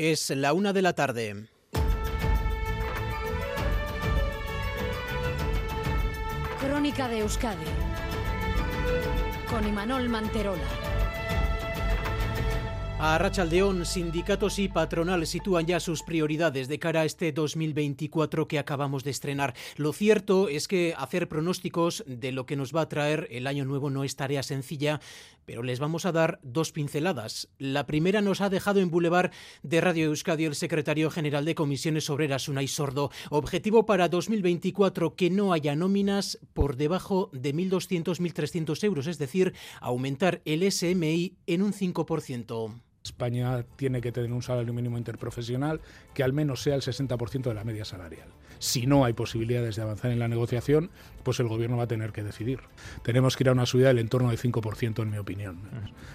Es la una de la tarde. Crónica de Euskadi con Imanol Manterola. A Rachaldeón, sindicatos y patronal sitúan ya sus prioridades de cara a este 2024 que acabamos de estrenar. Lo cierto es que hacer pronósticos de lo que nos va a traer el año nuevo no es tarea sencilla, pero les vamos a dar dos pinceladas. La primera nos ha dejado en Boulevard de Radio Euskadi el secretario general de Comisiones Obreras, Unai Sordo. Objetivo para 2024 que no haya nóminas por debajo de 1.200-1.300 euros, es decir, aumentar el SMI en un 5%. España tiene que tener un salario mínimo interprofesional que al menos sea el 60% de la media salarial. Si no hay posibilidades de avanzar en la negociación, pues el gobierno va a tener que decidir. Tenemos que ir a una subida del entorno del 5%, en mi opinión.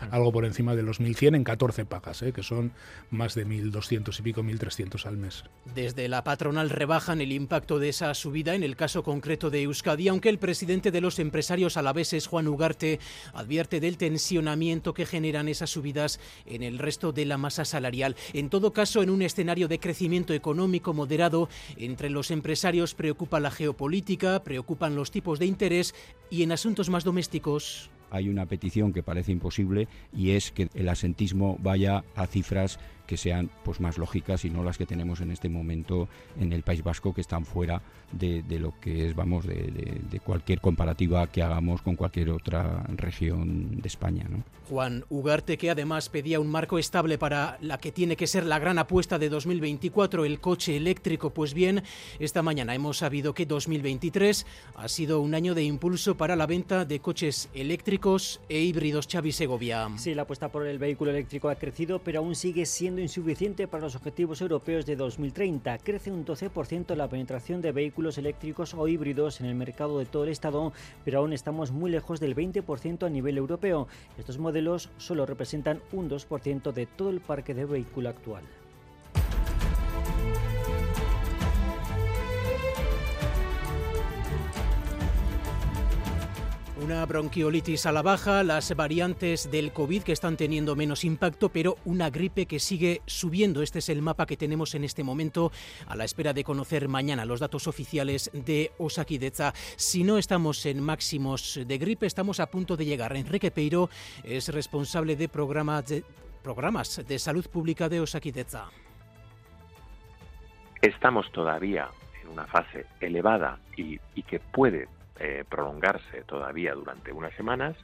Algo por encima de los 1.100 en 14 pagas, ¿eh? que son más de 1.200 y pico, 1.300 al mes. Desde la patronal rebajan el impacto de esa subida en el caso concreto de Euskadi, aunque el presidente de los empresarios alaveses, Juan Ugarte, advierte del tensionamiento que generan esas subidas en el resto de la masa salarial. En todo caso, en un escenario de crecimiento económico moderado, entre los empresarios preocupa la geopolítica, preocupan los tipos de interés y en asuntos más domésticos. Hay una petición que parece imposible y es que el asentismo vaya a cifras que sean pues más lógicas y no las que tenemos en este momento en el País Vasco que están fuera de, lo que es vamos de, cualquier comparativa que hagamos con cualquier otra región de España Juan Ugarte que además pedía un marco estable para la que tiene que ser la gran apuesta de 2024 el coche eléctrico. Pues bien esta mañana hemos sabido que 2023 ha sido un año de impulso para la venta de coches eléctricos e híbridos Xavi Segovia. Sí la apuesta por el vehículo eléctrico ha crecido pero aún sigue siendo insuficiente para los objetivos europeos de 2030. Crece un 12% la penetración de vehículos eléctricos o híbridos en el mercado de todo el Estado, pero aún estamos muy lejos del 20% a nivel europeo. Estos modelos solo representan un 2% de todo el parque de vehículo actual. Una bronquiolitis a la baja, las variantes del COVID que están teniendo menos impacto, pero una gripe que sigue subiendo. Este es el mapa que tenemos en este momento a la espera de conocer mañana los datos oficiales de Osakideza. Si no estamos en máximos de gripe, estamos a punto de llegar. Enrique Peiro es responsable de programas de, salud pública de Osakideza. Estamos todavía en una fase elevada y que puede eh, prolongarse todavía durante unas semanas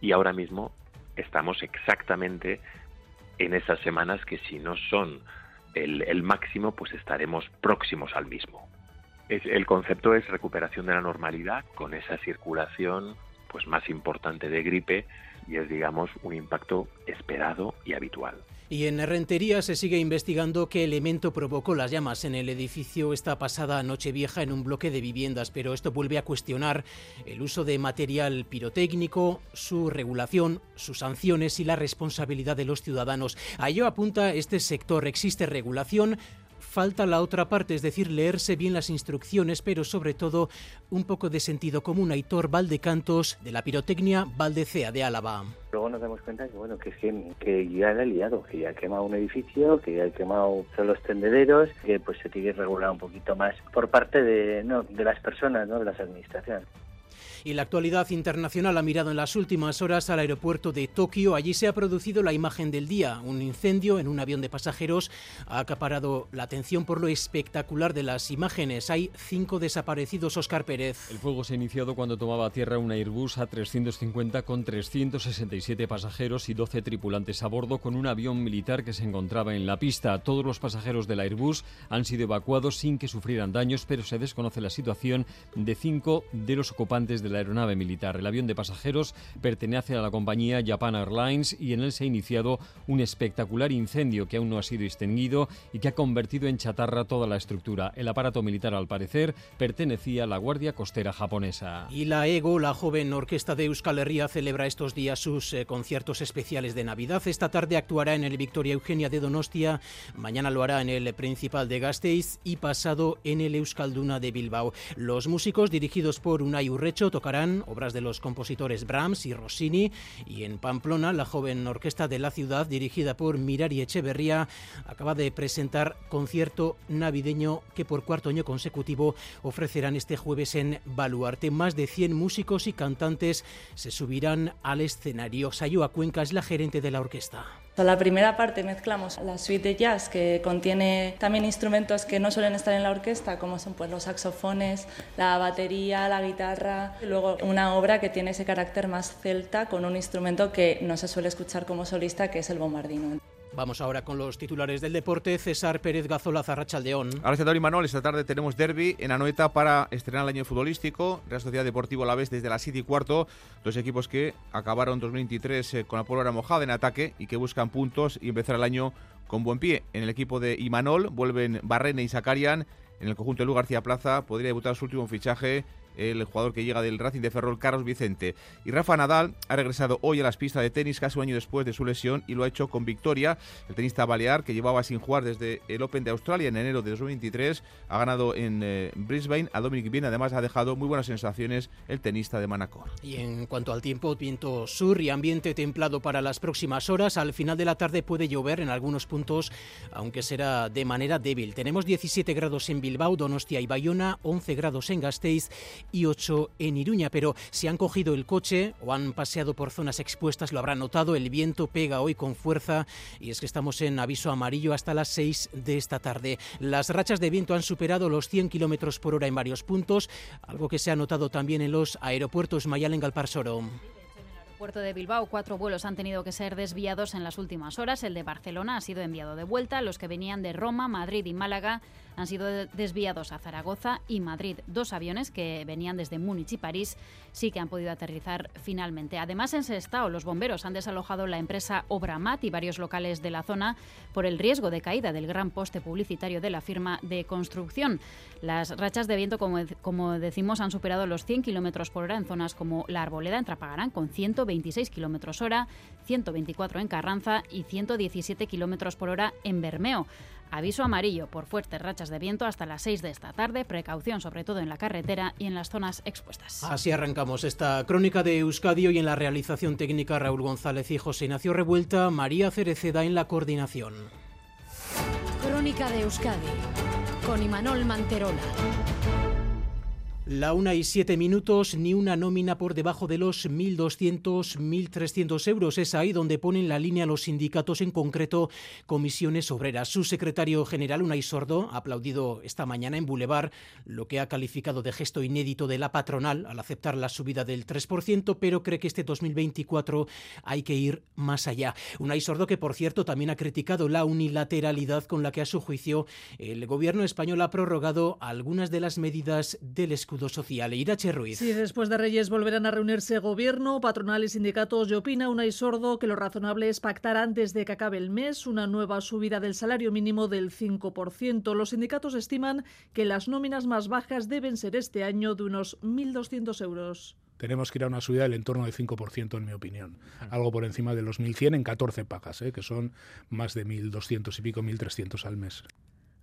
y ahora mismo estamos exactamente en esas semanas que si no son el, máximo, pues estaremos próximos al mismo. el concepto es recuperación de la normalidad con esa circulación pues más importante de gripe y es digamos un impacto esperado y habitual. Y en Rentería se sigue investigando qué elemento provocó las llamas en el edificio esta pasada noche vieja en un bloque de viviendas, pero esto vuelve a cuestionar el uso de material pirotécnico, su regulación, sus sanciones y la responsabilidad de los ciudadanos. A ello apunta este sector. Existe regulación, falta la otra parte, es decir, leerse bien las instrucciones, pero sobre todo un poco de sentido común. Aitor Valdecantos, de la pirotecnia Valdecea de Álava. Luego nos damos cuenta que bueno que, que ya ha liado, que ya ha quemado un edificio, que ya ha quemado los tendederos, que pues se tiene que regular un poquito más por parte de, no, de las personas, ¿no? de las administraciones. Y la actualidad internacional ha mirado en las últimas horas al aeropuerto de Tokio. Allí se ha producido la imagen del día. Un incendio en un avión de pasajeros ha acaparado la atención por lo espectacular de las imágenes. Hay cinco desaparecidos, Oscar Pérez. El fuego se ha iniciado cuando tomaba tierra un Airbus A350 con 367 pasajeros y 12 tripulantes a bordo con un avión militar que se encontraba en la pista. Todos los pasajeros del Airbus han sido evacuados sin que sufrieran daños, pero se desconoce la situación de cinco de los ocupantes de la aeronave militar. El avión de pasajeros pertenece a la compañía Japan Airlines y en él se ha iniciado un espectacular incendio que aún no ha sido extinguido y que ha convertido en chatarra toda la estructura. El aparato militar, al parecer, pertenecía a la Guardia Costera japonesa. Y la EGO, la joven orquesta de Euskal Herria, celebra estos días sus eh, conciertos especiales de Navidad. Esta tarde actuará en el Victoria Eugenia de Donostia, mañana lo hará en el Principal de Gasteiz y pasado en el Euskalduna de Bilbao. Los músicos, dirigidos por Unai Urrecho, tocan obras de los compositores Brahms y Rossini y en Pamplona la joven orquesta de la ciudad dirigida por Mirari Echeverría acaba de presentar concierto navideño que por cuarto año consecutivo ofrecerán este jueves en Baluarte. Más de 100 músicos y cantantes se subirán al escenario. Sayua Cuenca es la gerente de la orquesta. La primera parte mezclamos la suite de jazz que contiene también instrumentos que no suelen estar en la orquesta, como son pues, los saxofones, la batería, la guitarra. Luego una obra que tiene ese carácter más celta con un instrumento que no se suele escuchar como solista, que es el bombardino. Vamos ahora con los titulares del deporte. César Pérez Gazola, Zarrachaldeón. Gracias, y Manuel. Esta tarde tenemos derby en Anoeta para estrenar el año futbolístico. Real Sociedad Deportivo La Vez desde las 7 y cuarto. Dos equipos que acabaron 2023 eh, con la pólvora mojada en ataque y que buscan puntos y empezar el año con buen pie. En el equipo de Imanol vuelven Barrene y Sacarian. En el conjunto de Lu García Plaza podría debutar su último fichaje el jugador que llega del Racing de Ferrol, Carlos Vicente. Y Rafa Nadal ha regresado hoy a las pistas de tenis casi un año después de su lesión y lo ha hecho con victoria. El tenista balear, que llevaba sin jugar desde el Open de Australia en enero de 2023, ha ganado en eh, Brisbane a Dominic Bien. Además, ha dejado muy buenas sensaciones el tenista de Manacor. Y en cuanto al tiempo, viento sur y ambiente templado para las próximas horas. Al final de la tarde puede llover en algunos puntos, aunque será de manera débil. Tenemos 17 grados en Bilbao, Donostia y Bayona, 11 grados en Gasteiz y 8 en Iruña, pero si han cogido el coche o han paseado por zonas expuestas lo habrán notado, el viento pega hoy con fuerza y es que estamos en aviso amarillo hasta las 6 de esta tarde. Las rachas de viento han superado los 100 kilómetros por hora en varios puntos, algo que se ha notado también en los aeropuertos Mayalen Galparsoro puerto de Bilbao, cuatro vuelos han tenido que ser desviados en las últimas horas. El de Barcelona ha sido enviado de vuelta. Los que venían de Roma, Madrid y Málaga han sido desviados a Zaragoza y Madrid. Dos aviones que venían desde Múnich y París sí que han podido aterrizar finalmente. Además, en Sestao, los bomberos han desalojado la empresa Obramat y varios locales de la zona por el riesgo de caída del gran poste publicitario de la firma de construcción. Las rachas de viento, como, decimos, han superado los 100 kilómetros por hora en zonas como La Arboleda, en Trapagarán, con 126 kilómetros hora, 124 en Carranza y 117 kilómetros por hora en Bermeo. Aviso amarillo por fuertes rachas de viento hasta las 6 de esta tarde. Precaución sobre todo en la carretera y en las zonas expuestas. Así arrancamos esta crónica de Euskadi y en la realización técnica Raúl González y José Ignacio Revuelta, María Cereceda en la coordinación. Crónica de Euskadi con Imanol Manterola. La una y siete minutos, ni una nómina por debajo de los 1.200, 1.300 euros. Es ahí donde ponen la línea los sindicatos, en concreto comisiones obreras. Su secretario general, Unai Sordo, ha aplaudido esta mañana en Boulevard lo que ha calificado de gesto inédito de la patronal al aceptar la subida del 3%, pero cree que este 2024 hay que ir más allá. Unai Sordo, que por cierto también ha criticado la unilateralidad con la que a su juicio el gobierno español ha prorrogado algunas de las medidas del escudo social. Irache Ruiz. Sí, después de Reyes volverán a reunirse gobierno, patronal y sindicatos. Y opina y Sordo que lo razonable es pactar antes de que acabe el mes una nueva subida del salario mínimo del 5%. Los sindicatos estiman que las nóminas más bajas deben ser este año de unos 1.200 euros tenemos que ir a una subida del entorno del 5%, en mi opinión. Algo por encima de los 1.100 en 14 pagas, ¿eh? que son más de 1.200 y pico, 1.300 al mes.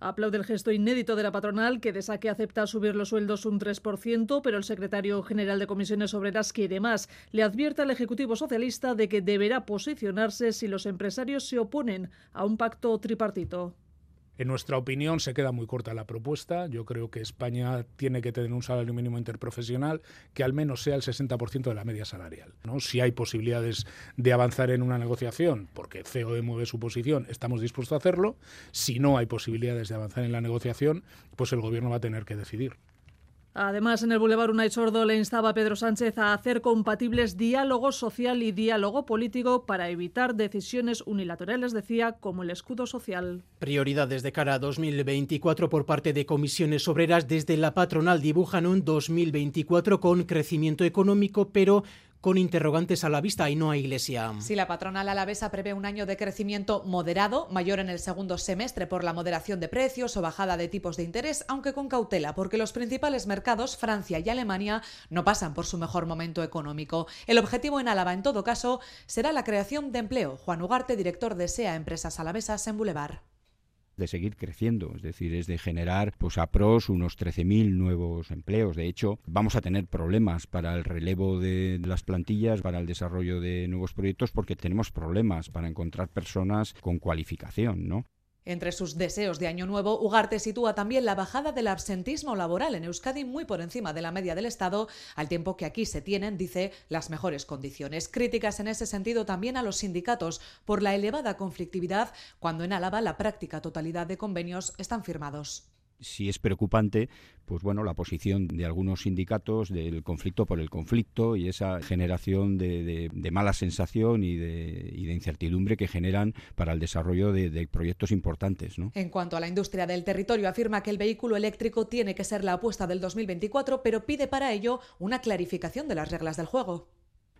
Aplaude el gesto inédito de la patronal que de saque acepta subir los sueldos un 3%, pero el secretario general de Comisiones Obreras quiere más. Le advierte al Ejecutivo Socialista de que deberá posicionarse si los empresarios se oponen a un pacto tripartito. En nuestra opinión se queda muy corta la propuesta. Yo creo que España tiene que tener un salario mínimo interprofesional que al menos sea el 60% de la media salarial. Si hay posibilidades de avanzar en una negociación, porque COE mueve su posición, estamos dispuestos a hacerlo. Si no hay posibilidades de avanzar en la negociación, pues el Gobierno va a tener que decidir. Además, en el Boulevard Unai Sordo le instaba a Pedro Sánchez a hacer compatibles diálogo social y diálogo político para evitar decisiones unilaterales, decía, como el escudo social. Prioridades de cara a 2024 por parte de comisiones obreras desde la patronal dibujan un 2024 con crecimiento económico, pero con interrogantes a la vista y no a Iglesia. Si la patronal alavesa prevé un año de crecimiento moderado, mayor en el segundo semestre por la moderación de precios o bajada de tipos de interés, aunque con cautela, porque los principales mercados, Francia y Alemania, no pasan por su mejor momento económico. El objetivo en Álava, en todo caso, será la creación de empleo. Juan Ugarte, director de SEA Empresas Alavesas en Boulevard. De seguir creciendo, es decir, es de generar pues a pros unos 13.000 nuevos empleos. De hecho, vamos a tener problemas para el relevo de las plantillas, para el desarrollo de nuevos proyectos porque tenemos problemas para encontrar personas con cualificación, ¿no? Entre sus deseos de año nuevo, Ugarte sitúa también la bajada del absentismo laboral en Euskadi muy por encima de la media del Estado, al tiempo que aquí se tienen, dice, las mejores condiciones. Críticas en ese sentido también a los sindicatos por la elevada conflictividad cuando en Álava la práctica totalidad de convenios están firmados si es preocupante, pues bueno, la posición de algunos sindicatos del conflicto por el conflicto y esa generación de, mala sensación y de, incertidumbre que generan para el desarrollo de, proyectos importantes. En cuanto a la industria del territorio, afirma que el vehículo eléctrico tiene que ser la apuesta del 2024, pero pide para ello una clarificación de las reglas del juego.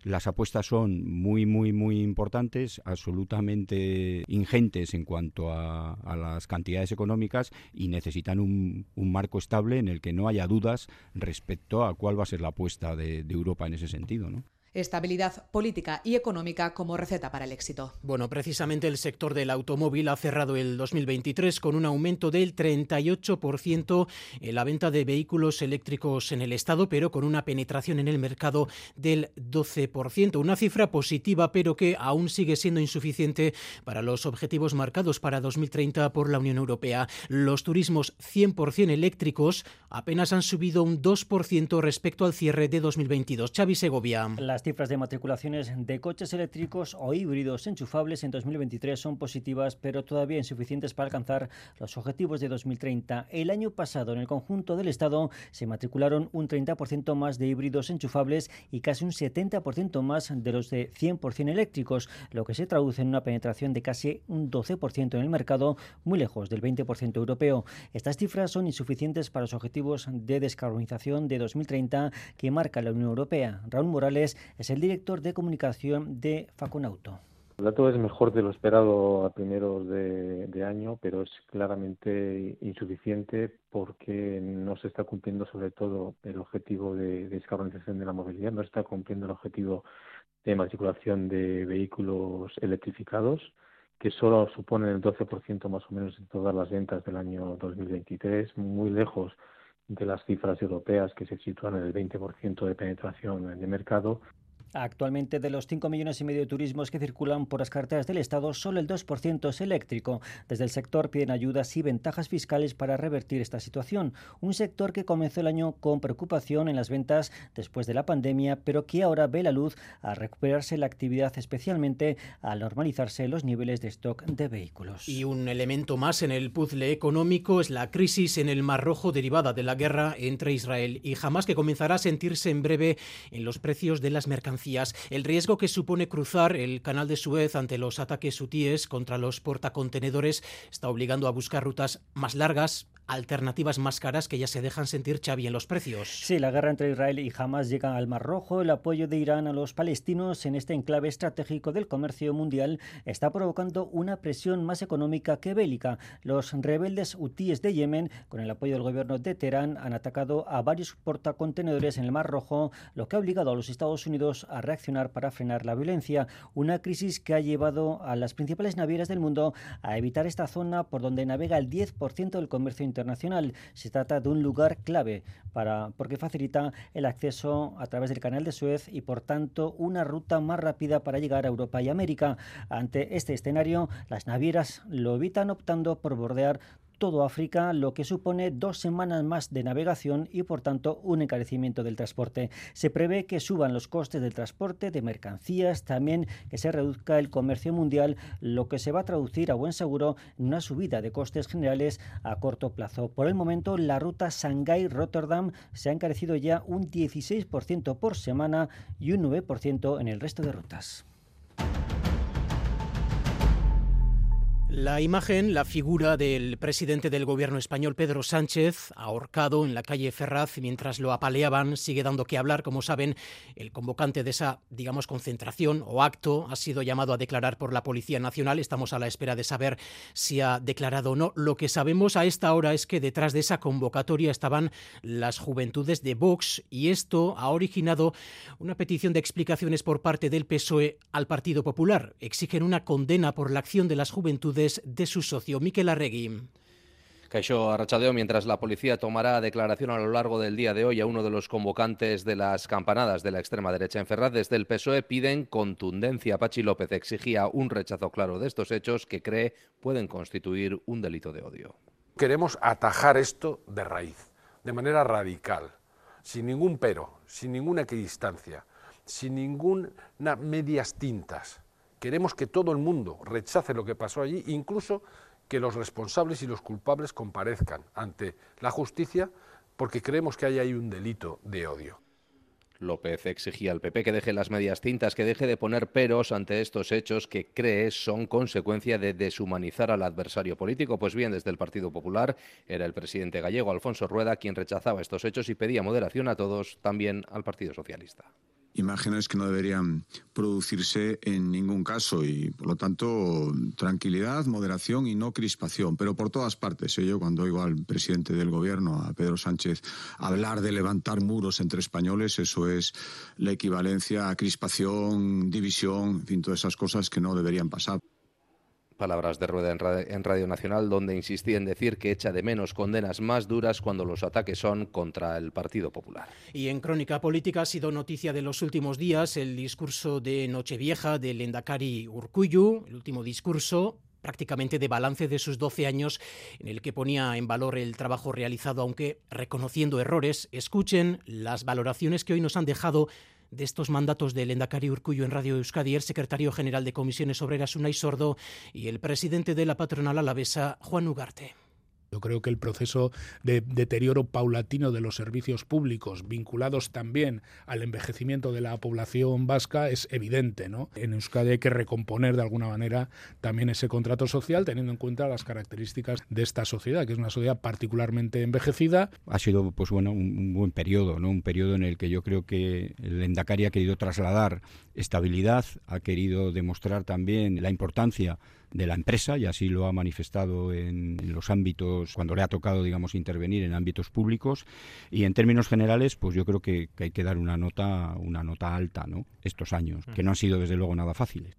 Las apuestas son muy, muy, muy importantes, absolutamente ingentes en cuanto a, las cantidades económicas y necesitan un, marco estable en el que no haya dudas respecto a cuál va a ser la apuesta de, de Europa en ese sentido. ¿no? Estabilidad política y económica como receta para el éxito. Bueno, precisamente el sector del automóvil ha cerrado el 2023 con un aumento del 38% en la venta de vehículos eléctricos en el Estado, pero con una penetración en el mercado del 12%. Una cifra positiva, pero que aún sigue siendo insuficiente para los objetivos marcados para 2030 por la Unión Europea. Los turismos 100% eléctricos apenas han subido un 2% respecto al cierre de 2022. Xavi Segovia cifras de matriculaciones de coches eléctricos o híbridos enchufables en 2023 son positivas, pero todavía insuficientes para alcanzar los objetivos de 2030. El año pasado, en el conjunto del Estado, se matricularon un 30% más de híbridos enchufables y casi un 70% más de los de 100% eléctricos, lo que se traduce en una penetración de casi un 12% en el mercado, muy lejos del 20% europeo. Estas cifras son insuficientes para los objetivos de descarbonización de 2030 que marca la Unión Europea. Raúl Morales es el director de comunicación de Faconauto. El dato es mejor de lo esperado a primeros de, año, pero es claramente insuficiente porque no se está cumpliendo sobre todo el objetivo de, descarbonización de la movilidad, no está cumpliendo el objetivo de matriculación de vehículos electrificados, que solo suponen el 12% más o menos de todas las ventas del año 2023, muy lejos de las cifras europeas que se sitúan en el 20% de penetración de mercado Actualmente, de los 5 millones y medio de turismos que circulan por las carreteras del Estado, solo el 2% es eléctrico. Desde el sector piden ayudas y ventajas fiscales para revertir esta situación. Un sector que comenzó el año con preocupación en las ventas después de la pandemia, pero que ahora ve la luz a recuperarse la actividad, especialmente al normalizarse los niveles de stock de vehículos. Y un elemento más en el puzzle económico es la crisis en el Mar Rojo derivada de la guerra entre Israel y Hamas, que comenzará a sentirse en breve en los precios de las mercancías el riesgo que supone cruzar el canal de Suez ante los ataques hutíes contra los portacontenedores está obligando a buscar rutas más largas, alternativas más caras que ya se dejan sentir Xavi en los precios. Sí, la guerra entre Israel y Hamas llega al Mar Rojo. El apoyo de Irán a los palestinos en este enclave estratégico del comercio mundial está provocando una presión más económica que bélica. Los rebeldes hutíes de Yemen, con el apoyo del gobierno de Teherán, han atacado a varios portacontenedores en el Mar Rojo, lo que ha obligado a los Estados Unidos a reaccionar para frenar la violencia. Una crisis que ha llevado a las principales navieras del mundo a evitar esta zona por donde navega el 10% del comercio internacional internacional. Se trata de un lugar clave para, porque facilita el acceso a través del canal de Suez y, por tanto, una ruta más rápida para llegar a Europa y América. Ante este escenario, las navieras lo evitan optando por bordear todo África, lo que supone dos semanas más de navegación y por tanto un encarecimiento del transporte. Se prevé que suban los costes del transporte de mercancías, también que se reduzca el comercio mundial, lo que se va a traducir a buen seguro en una subida de costes generales a corto plazo. Por el momento, la ruta Shanghái-Rotterdam se ha encarecido ya un 16% por semana y un 9% en el resto de rutas. La imagen, la figura del presidente del gobierno español, Pedro Sánchez, ahorcado en la calle Ferraz mientras lo apaleaban, sigue dando que hablar. Como saben, el convocante de esa, digamos, concentración o acto ha sido llamado a declarar por la Policía Nacional. Estamos a la espera de saber si ha declarado o no. Lo que sabemos a esta hora es que detrás de esa convocatoria estaban las juventudes de Vox y esto ha originado una petición de explicaciones por parte del PSOE al Partido Popular. Exigen una condena por la acción de las juventudes de su socio, Miquel Arregui. Caixó Arrachadeo, mientras la policía tomará declaración a lo largo del día de hoy a uno de los convocantes de las campanadas de la extrema derecha en Ferraz, desde el PSOE piden contundencia. Pachi López exigía un rechazo claro de estos hechos que cree pueden constituir un delito de odio. Queremos atajar esto de raíz, de manera radical, sin ningún pero, sin ninguna equidistancia, sin ninguna medias tintas. Queremos que todo el mundo rechace lo que pasó allí, incluso que los responsables y los culpables comparezcan ante la justicia porque creemos que hay ahí un delito de odio. López exigía al PP que deje las medias tintas, que deje de poner peros ante estos hechos que cree son consecuencia de deshumanizar al adversario político. Pues bien, desde el Partido Popular era el presidente gallego Alfonso Rueda quien rechazaba estos hechos y pedía moderación a todos, también al Partido Socialista imágenes que no deberían producirse en ningún caso y, por lo tanto, tranquilidad, moderación y no crispación. Pero por todas partes, ¿eh? yo cuando oigo al presidente del Gobierno, a Pedro Sánchez, hablar de levantar muros entre españoles, eso es la equivalencia a crispación, división, en fin, todas esas cosas que no deberían pasar. Palabras de Rueda en Radio Nacional, donde insistía en decir que echa de menos condenas más duras cuando los ataques son contra el Partido Popular. Y en crónica política ha sido noticia de los últimos días el discurso de Nochevieja del Endacari Urcuyu, el último discurso prácticamente de balance de sus 12 años, en el que ponía en valor el trabajo realizado, aunque reconociendo errores. Escuchen las valoraciones que hoy nos han dejado de estos mandatos del Endacari Urcuyo en Radio Euskadi, el secretario general de Comisiones Obreras Unai Sordo y el presidente de la patronal alavesa Juan Ugarte. Yo creo que el proceso de deterioro paulatino de los servicios públicos, vinculados también al envejecimiento de la población vasca, es evidente. ¿no? En Euskadi hay que recomponer de alguna manera también ese contrato social, teniendo en cuenta las características de esta sociedad, que es una sociedad particularmente envejecida. Ha sido pues bueno un, buen periodo, ¿no? un periodo en el que yo creo que el Endacari ha querido trasladar estabilidad, ha querido demostrar también la importancia de la empresa y así lo ha manifestado en, los ámbitos cuando le ha tocado digamos intervenir en ámbitos públicos. Y en términos generales pues yo creo que, que hay que dar una nota una nota alta no estos años que no han sido desde luego nada fáciles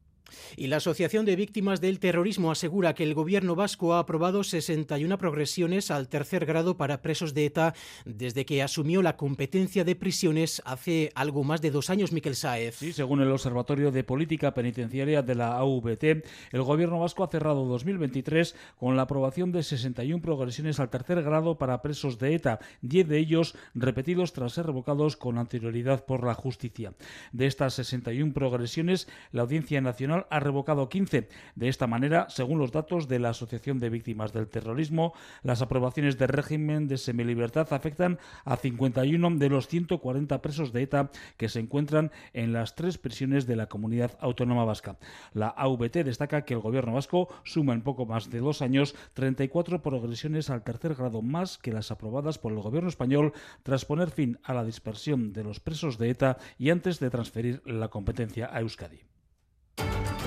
y la Asociación de Víctimas del Terrorismo asegura que el gobierno vasco ha aprobado 61 progresiones al tercer grado para presos de ETA desde que asumió la competencia de prisiones hace algo más de dos años, Miquel Saez. Sí, según el Observatorio de Política Penitenciaria de la AVT, el gobierno vasco ha cerrado 2023 con la aprobación de 61 progresiones al tercer grado para presos de ETA, 10 de ellos repetidos tras ser revocados con anterioridad por la justicia. De estas 61 progresiones, la Audiencia Nacional ha revocado 15. De esta manera, según los datos de la Asociación de Víctimas del Terrorismo, las aprobaciones de régimen de semilibertad afectan a 51 de los 140 presos de ETA que se encuentran en las tres prisiones de la comunidad autónoma vasca. La AVT destaca que el gobierno vasco suma en poco más de dos años 34 progresiones al tercer grado más que las aprobadas por el gobierno español tras poner fin a la dispersión de los presos de ETA y antes de transferir la competencia a Euskadi.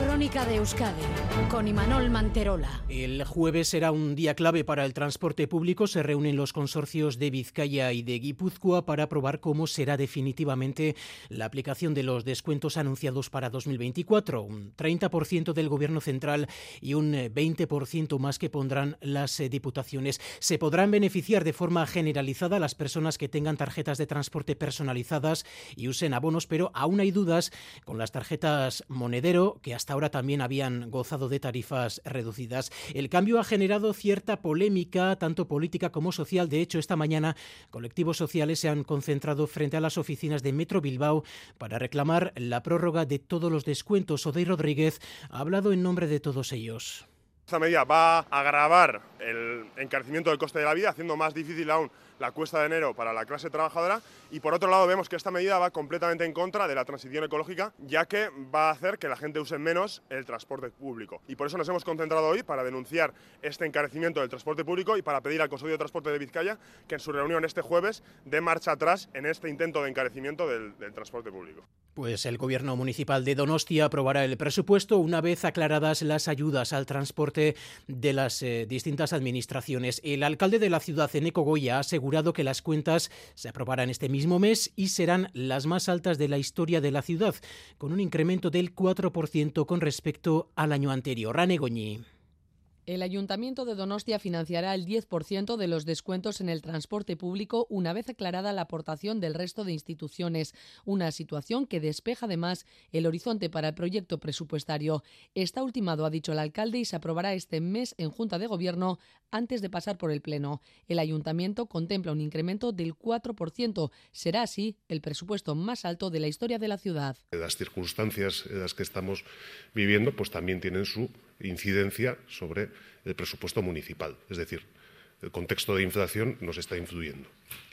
Crónica de Euskadi con Imanol Manterola. El jueves será un día clave para el transporte público. Se reúnen los consorcios de Vizcaya y de Guipúzcoa para aprobar cómo será definitivamente la aplicación de los descuentos anunciados para 2024. Un 30% del gobierno central y un 20% más que pondrán las eh, diputaciones. Se podrán beneficiar de forma generalizada las personas que tengan tarjetas de transporte personalizadas y usen abonos, pero aún hay dudas con las tarjetas monedero que hasta ahora también habían gozado de tarifas reducidas. El cambio ha generado cierta polémica, tanto política como social. De hecho, esta mañana colectivos sociales se han concentrado frente a las oficinas de Metro Bilbao para reclamar la prórroga de todos los descuentos. Odey Rodríguez ha hablado en nombre de todos ellos. Esta medida va a agravar el encarecimiento del coste de la vida, haciendo más difícil aún la cuesta de enero para la clase trabajadora y por otro lado vemos que esta medida va completamente en contra de la transición ecológica ya que va a hacer que la gente use menos el transporte público y por eso nos hemos concentrado hoy para denunciar este encarecimiento del transporte público y para pedir al Consejo de Transporte de Vizcaya que en su reunión este jueves dé marcha atrás en este intento de encarecimiento del, transporte público. Pues el gobierno municipal de Donostia aprobará el presupuesto una vez aclaradas las ayudas al transporte de las eh, distintas administraciones. El alcalde de la ciudad, Eneco Goya, ha asegurado que las cuentas se aprobarán este mismo mes y serán las más altas de la historia de la ciudad, con un incremento del 4% con respecto al año anterior. Rane El Ayuntamiento de Donostia financiará el 10% de los descuentos en el transporte público una vez aclarada la aportación del resto de instituciones, una situación que despeja además el horizonte para el proyecto presupuestario. Está ultimado, ha dicho el alcalde, y se aprobará este mes en Junta de Gobierno antes de pasar por el Pleno. El Ayuntamiento contempla un incremento del 4%. Será así el presupuesto más alto de la historia de la ciudad. Las circunstancias en las que estamos viviendo pues también tienen su incidencia sobre el presupuesto municipal. Es decir, el contexto de inflación nos está influyendo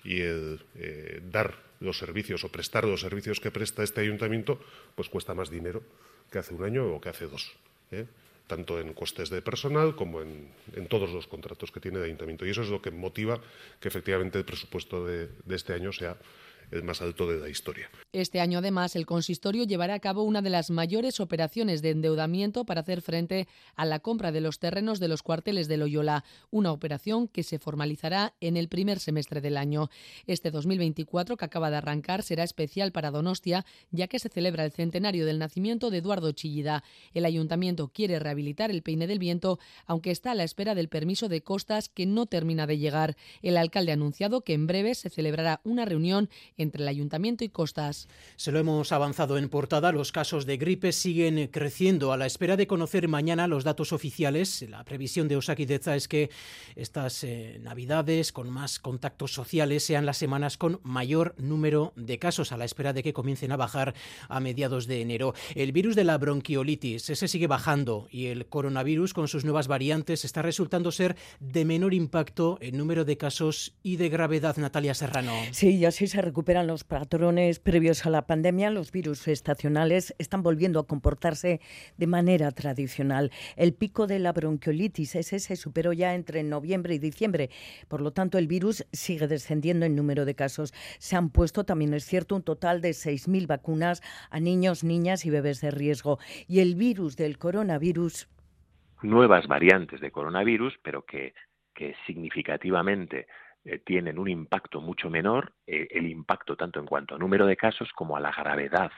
y el eh, dar los servicios o prestar los servicios que presta este ayuntamiento pues cuesta más dinero que hace un año o que hace dos. ¿eh? tanto en costes de personal como en, en, todos los contratos que tiene el ayuntamiento. Y eso es lo que motiva que efectivamente el presupuesto de, de este año sea el más alto de la historia. Este año, además, el consistorio llevará a cabo una de las mayores operaciones de endeudamiento para hacer frente a la compra de los terrenos de los cuarteles de Loyola, una operación que se formalizará en el primer semestre del año. Este 2024, que acaba de arrancar, será especial para Donostia, ya que se celebra el centenario del nacimiento de Eduardo Chillida. El ayuntamiento quiere rehabilitar el Peine del Viento, aunque está a la espera del permiso de costas que no termina de llegar. El alcalde ha anunciado que en breve se celebrará una reunión entre el ayuntamiento y costas. Se lo hemos avanzado en portada. Los casos de gripe siguen creciendo. A la espera de conocer mañana los datos oficiales, la previsión de Deza es que estas eh, navidades con más contactos sociales sean las semanas con mayor número de casos, a la espera de que comiencen a bajar a mediados de enero. El virus de la bronquiolitis, ese sigue bajando y el coronavirus con sus nuevas variantes está resultando ser de menor impacto en número de casos y de gravedad. Natalia Serrano. Sí, y así se recupera recuperan los patrones previos a la pandemia, los virus estacionales están volviendo a comportarse de manera tradicional. El pico de la bronquiolitis ese se superó ya entre noviembre y diciembre. Por lo tanto, el virus sigue descendiendo en número de casos. Se han puesto, también es cierto, un total de 6.000 vacunas a niños, niñas y bebés de riesgo. Y el virus del coronavirus. Nuevas variantes de coronavirus, pero que, que significativamente eh, tienen un impacto mucho menor, eh, el impacto tanto en cuanto a número de casos como a la gravedad.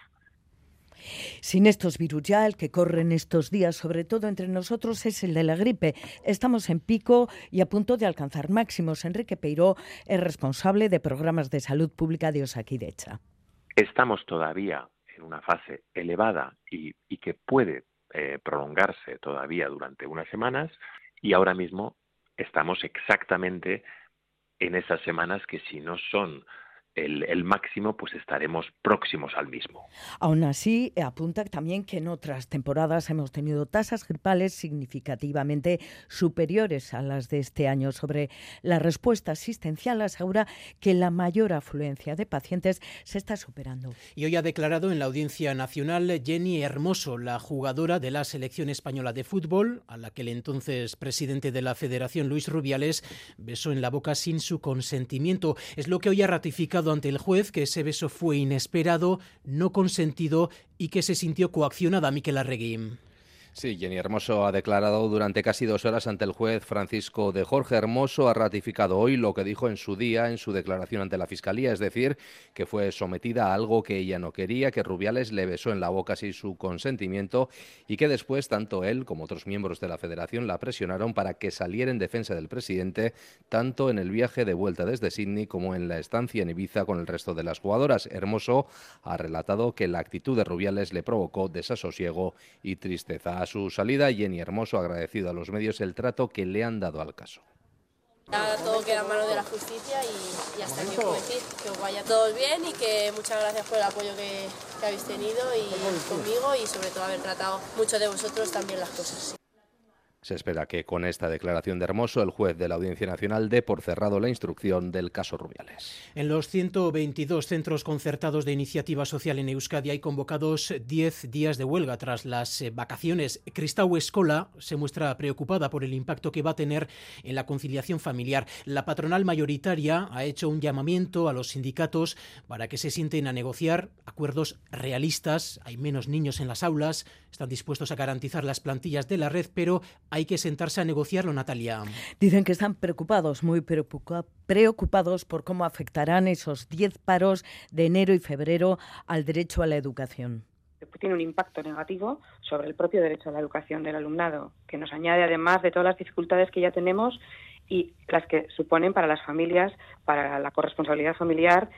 Sin estos virus ya, el que corren estos días, sobre todo entre nosotros, es el de la gripe. Estamos en pico y a punto de alcanzar máximos. Enrique Peiró es responsable de programas de salud pública de Osakidecha. Estamos todavía en una fase elevada y, que puede eh, prolongarse todavía durante unas semanas y ahora mismo estamos exactamente en esas semanas que si no son el, máximo, pues estaremos próximos al mismo. Aún así, apunta también que en otras temporadas hemos tenido tasas gripales significativamente superiores a las de este año. Sobre la respuesta asistencial, asegura que la mayor afluencia de pacientes se está superando. Y hoy ha declarado en la Audiencia Nacional Jenny Hermoso, la jugadora de la selección española de fútbol, a la que el entonces presidente de la Federación, Luis Rubiales, besó en la boca sin su consentimiento. Es lo que hoy ha ratificado ante el juez que ese beso fue inesperado, no consentido y que se sintió coaccionada Miquel Arregui. Sí, Jenny Hermoso ha declarado durante casi dos horas ante el juez Francisco de Jorge Hermoso. Ha ratificado hoy lo que dijo en su día en su declaración ante la Fiscalía, es decir, que fue sometida a algo que ella no quería, que Rubiales le besó en la boca sin su consentimiento y que después tanto él como otros miembros de la Federación la presionaron para que saliera en defensa del presidente, tanto en el viaje de vuelta desde Sydney como en la estancia en Ibiza con el resto de las jugadoras. Hermoso ha relatado que la actitud de Rubiales le provocó desasosiego y tristeza su salida, Jenny Hermoso ha agradecido a los medios el trato que le han dado al caso. todo queda en manos de la justicia y, hasta aquí puedo decir que os vaya todos bien y que muchas gracias por el apoyo que, que habéis tenido y conmigo y sobre todo haber tratado mucho de vosotros también las cosas. Se espera que con esta declaración de Hermoso el juez de la Audiencia Nacional dé por cerrado la instrucción del caso Rubiales. En los 122 centros concertados de iniciativa social en Euskadi hay convocados 10 días de huelga tras las eh, vacaciones. Cristau Escola se muestra preocupada por el impacto que va a tener en la conciliación familiar. La patronal mayoritaria ha hecho un llamamiento a los sindicatos para que se sienten a negociar acuerdos realistas. Hay menos niños en las aulas, están dispuestos a garantizar las plantillas de la red, pero hay que sentarse a negociarlo, Natalia. Dicen que están preocupados, muy preocupados por cómo afectarán esos 10 paros de enero y febrero al derecho a la educación. tiene un impacto negativo sobre el propio derecho a la educación del alumnado, que nos añade además de todas las dificultades que ya tenemos y las que suponen para las familias, para la corresponsabilidad familiar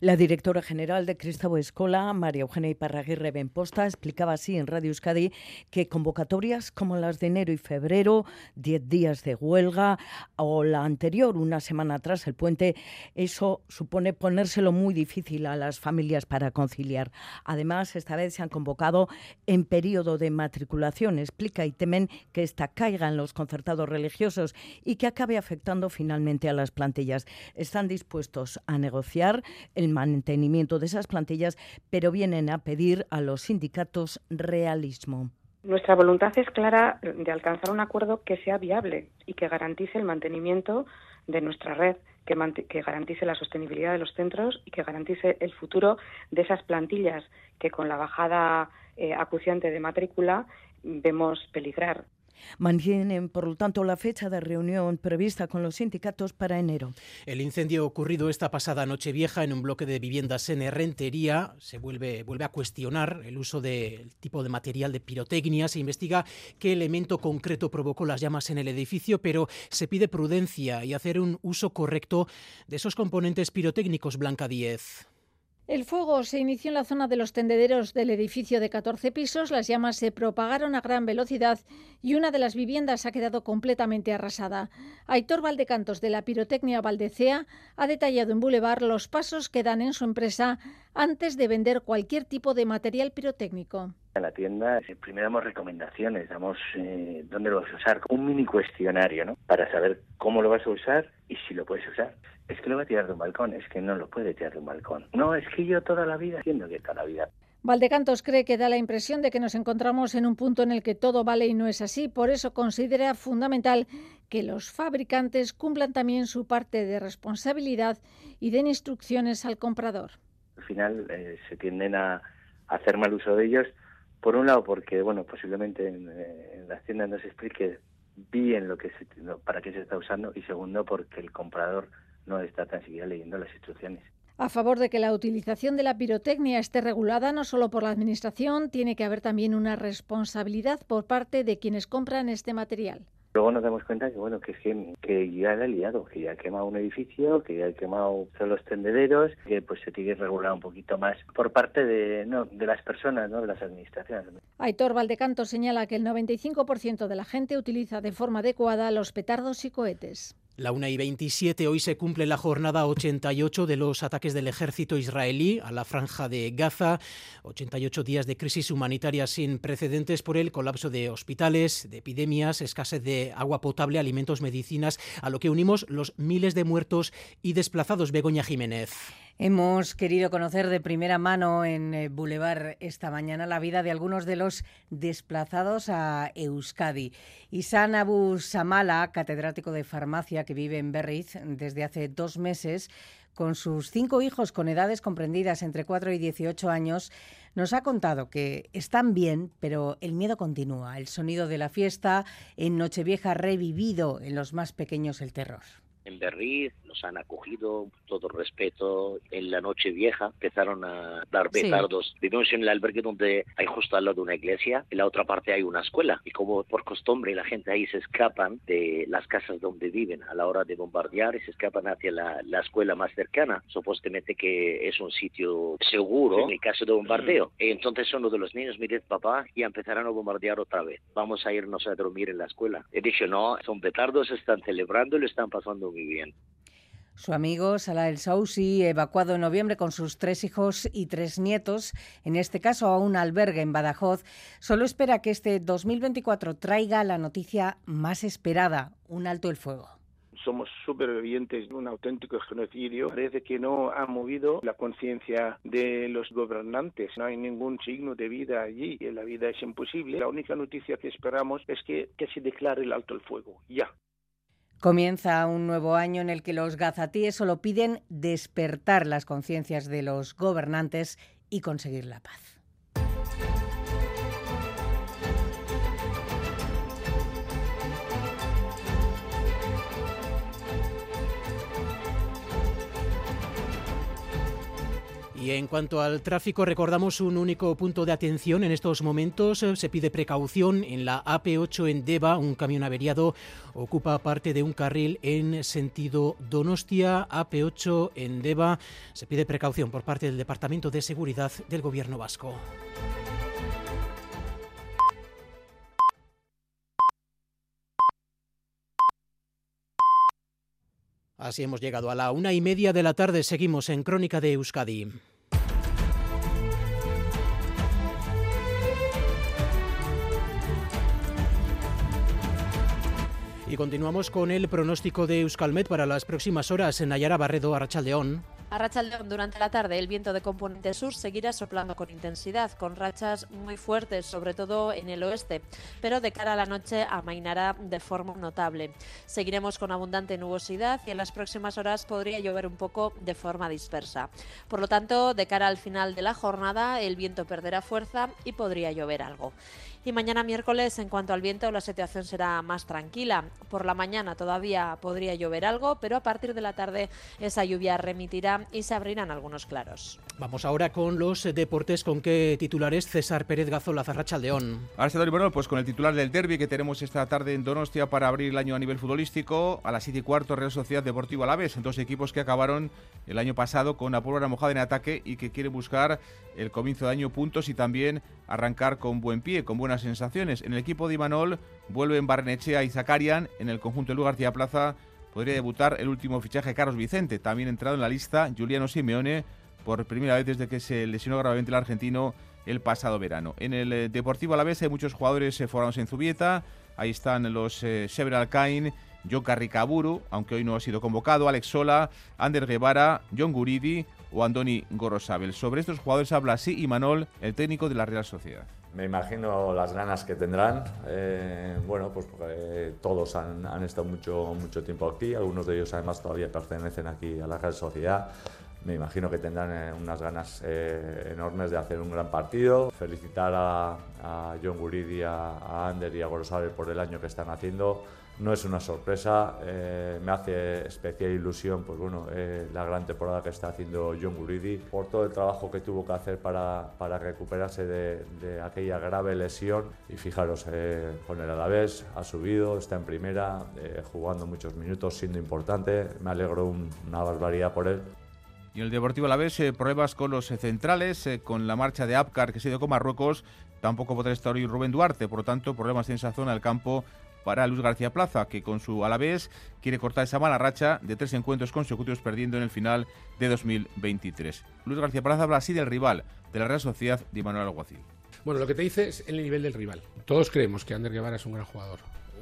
la directora general de Cristau Escola, María Eugenia Iparraguirre Benposta, explicaba así en Radio Euskadi que convocatorias como las de enero y febrero, 10 días de huelga o la anterior, una semana atrás, el puente, eso supone ponérselo muy difícil a las familias para conciliar. Además, esta vez se han convocado en periodo de matriculación. Explica y temen que esta caiga en los concertados religiosos y que acabe afectando finalmente a las plantillas. Están dispuestos a negociar el mantenimiento de esas plantillas, pero vienen a pedir a los sindicatos realismo. Nuestra voluntad es clara de alcanzar un acuerdo que sea viable y que garantice el mantenimiento de nuestra red, que, garantice la sostenibilidad de los centros y que garantice el futuro de esas plantillas que con la bajada eh, acuciante de matrícula vemos peligrar. Mantienen, por lo tanto, la fecha de reunión prevista con los sindicatos para enero. El incendio ocurrido esta pasada noche vieja en un bloque de viviendas en Rentería se vuelve, vuelve a cuestionar el uso del tipo de material de pirotecnia. Se investiga qué elemento concreto provocó las llamas en el edificio, pero se pide prudencia y hacer un uso correcto de esos componentes pirotécnicos, Blanca 10. El fuego se inició en la zona de los tendederos del edificio de 14 pisos, las llamas se propagaron a gran velocidad y una de las viviendas ha quedado completamente arrasada. Aitor Valdecantos de la Pirotecnia Valdecea ha detallado en Boulevard los pasos que dan en su empresa antes de vender cualquier tipo de material pirotécnico. En la tienda eh, primero damos recomendaciones, damos eh, dónde lo vas a usar, un mini cuestionario, ¿no? Para saber cómo lo vas a usar y si lo puedes usar. Es que lo va a tirar de un balcón, es que no lo puede tirar de un balcón. No, es que yo toda la vida haciendo que toda la vida. Valdecantos cree que da la impresión de que nos encontramos en un punto en el que todo vale y no es así. Por eso considera fundamental que los fabricantes cumplan también su parte de responsabilidad y den instrucciones al comprador. Al final eh, se tienden a hacer mal uso de ellos por un lado, porque bueno, posiblemente en, eh, las tiendas no se explique bien lo que se, para qué se está usando y segundo, porque el comprador no está tan siquiera leyendo las instrucciones. A favor de que la utilización de la pirotecnia esté regulada no solo por la Administración, tiene que haber también una responsabilidad por parte de quienes compran este material. Luego nos damos cuenta que bueno que, que ya ha liado, que ya ha quemado un edificio, que ya ha quemado todos los tendederos, que pues se tiene que regular un poquito más por parte de, no, de las personas, no de las administraciones. Aitor Valdecanto señala que el 95% de la gente utiliza de forma adecuada los petardos y cohetes. La 1 y 27 hoy se cumple la jornada 88 de los ataques del ejército israelí a la franja de Gaza. 88 días de crisis humanitaria sin precedentes por el colapso de hospitales, de epidemias, escasez de agua potable, alimentos, medicinas, a lo que unimos los miles de muertos y desplazados. Begoña Jiménez. Hemos querido conocer de primera mano en eh, Boulevard esta mañana la vida de algunos de los desplazados a Euskadi. Isan Abu Samala, catedrático de farmacia que vive en Berriz desde hace dos meses, con sus cinco hijos con edades comprendidas entre 4 y 18 años, nos ha contado que están bien, pero el miedo continúa. El sonido de la fiesta en Nochevieja revivido en los más pequeños el terror en Berriz, nos han acogido, todo respeto. En la noche vieja empezaron a dar petardos. Vivimos en el albergue donde hay justo al lado de una iglesia, en la otra parte hay una escuela. Y como por costumbre la gente ahí se escapan de las casas donde viven a la hora de bombardear y se escapan hacia la, la escuela más cercana, supuestamente que es un sitio seguro en el caso de bombardeo. Y entonces uno de los niños me dice, papá, ya empezarán a bombardear otra vez. Vamos a irnos a dormir en la escuela. He dicho, no, son petardos, están celebrando y lo están pasando Su amigo Salah El Saousi, evacuado en noviembre con sus tres hijos y tres nietos, en este caso a un albergue en Badajoz, solo espera que este 2024 traiga la noticia más esperada, un alto el fuego somos supervivientes de un auténtico genocidio. Parece que no ha movido la conciencia de los gobernantes. No hay ningún signo de vida allí. La vida es imposible. La única noticia que esperamos es que, que se declare el alto el fuego. Ya. Comienza un nuevo año en el que los gazatíes solo piden despertar las conciencias de los gobernantes y conseguir la paz. Y en cuanto al tráfico, recordamos un único punto de atención en estos momentos. Se pide precaución en la AP8 en Deva. Un camión averiado ocupa parte de un carril en sentido Donostia. AP8 en Deva. Se pide precaución por parte del Departamento de Seguridad del Gobierno vasco. Así hemos llegado a la una y media de la tarde. Seguimos en Crónica de Euskadi. Y continuamos con el pronóstico de Euskalmet para las próximas horas en Nayara Barredo, Arrachaldeón. A Rachaldeón, durante la tarde, el viento de componente sur seguirá soplando con intensidad, con rachas muy fuertes, sobre todo en el oeste, pero de cara a la noche amainará de forma notable. Seguiremos con abundante nubosidad y en las próximas horas podría llover un poco de forma dispersa. Por lo tanto, de cara al final de la jornada, el viento perderá fuerza y podría llover algo. Y mañana miércoles, en cuanto al viento, la situación será más tranquila. Por la mañana todavía podría llover algo, pero a partir de la tarde esa lluvia remitirá y se abrirán algunos claros. Vamos ahora con los deportes. ¿Con qué titulares? César Pérez Gazola, Zarrachaldeón. Ahora bueno, pues con el titular del derby que tenemos esta tarde en Donostia para abrir el año a nivel futbolístico. A las 7 y cuarto, Real Sociedad Deportivo Alaves. Dos equipos que acabaron el año pasado con la pólvora mojada en ataque y que quieren buscar el comienzo de año puntos y también arrancar con buen pie, con buenas sensaciones. En el equipo de Imanol vuelven Barnechea y Zakarian. En el conjunto de Lugar García Plaza podría debutar el último fichaje Carlos Vicente. También entrado en la lista Juliano Simeone por primera vez desde que se lesionó gravemente el argentino el pasado verano. En el eh, Deportivo Alavés hay muchos jugadores eh, formados en Zubieta. Ahí están los eh, Sever Alcain, John Carricaburu, aunque hoy no ha sido convocado, Alex Sola, Ander Guevara, John Guridi o Andoni Gorosabel. Sobre estos jugadores habla así Imanol, el técnico de la Real Sociedad. Me imagino las ganas que tendrán. bueno, pues todos han, estado mucho, mucho tiempo aquí, algunos de ellos además todavía pertenecen aquí a la Real Sociedad me imagino que tendrán eh, unas ganas eh, enormes de hacer un gran partido. Felicitar a, John Guridi, a, Ander y a Gorosabel por el año que están haciendo. No es una sorpresa, eh, me hace especial ilusión pues bueno, la gran temporada que está haciendo John Guridi, por todo el trabajo que tuvo que hacer para, para recuperarse de, aquella grave lesión. Y fijaros, con el Alavés ha subido, está en primera, jugando muchos minutos, siendo importante. Me alegro una barbaridad por él. Y el Deportivo Alavés, eh, pruebas con los eh, centrales, eh, con la marcha de Apcar que se dio con Marruecos, tampoco podrá estar hoy Rubén Duarte, por lo tanto, problemas en esa zona del campo para Luis García Plaza, que con su Alavés quiere cortar esa mala racha de tres encuentros consecutivos perdiendo en el final de 2023. Luis García Plaza habla así del rival de la Real Sociedad de Manuel Alguacil. Bueno, lo que te dice es el nivel del rival. Todos creemos que Ander Guevara es un gran jugador,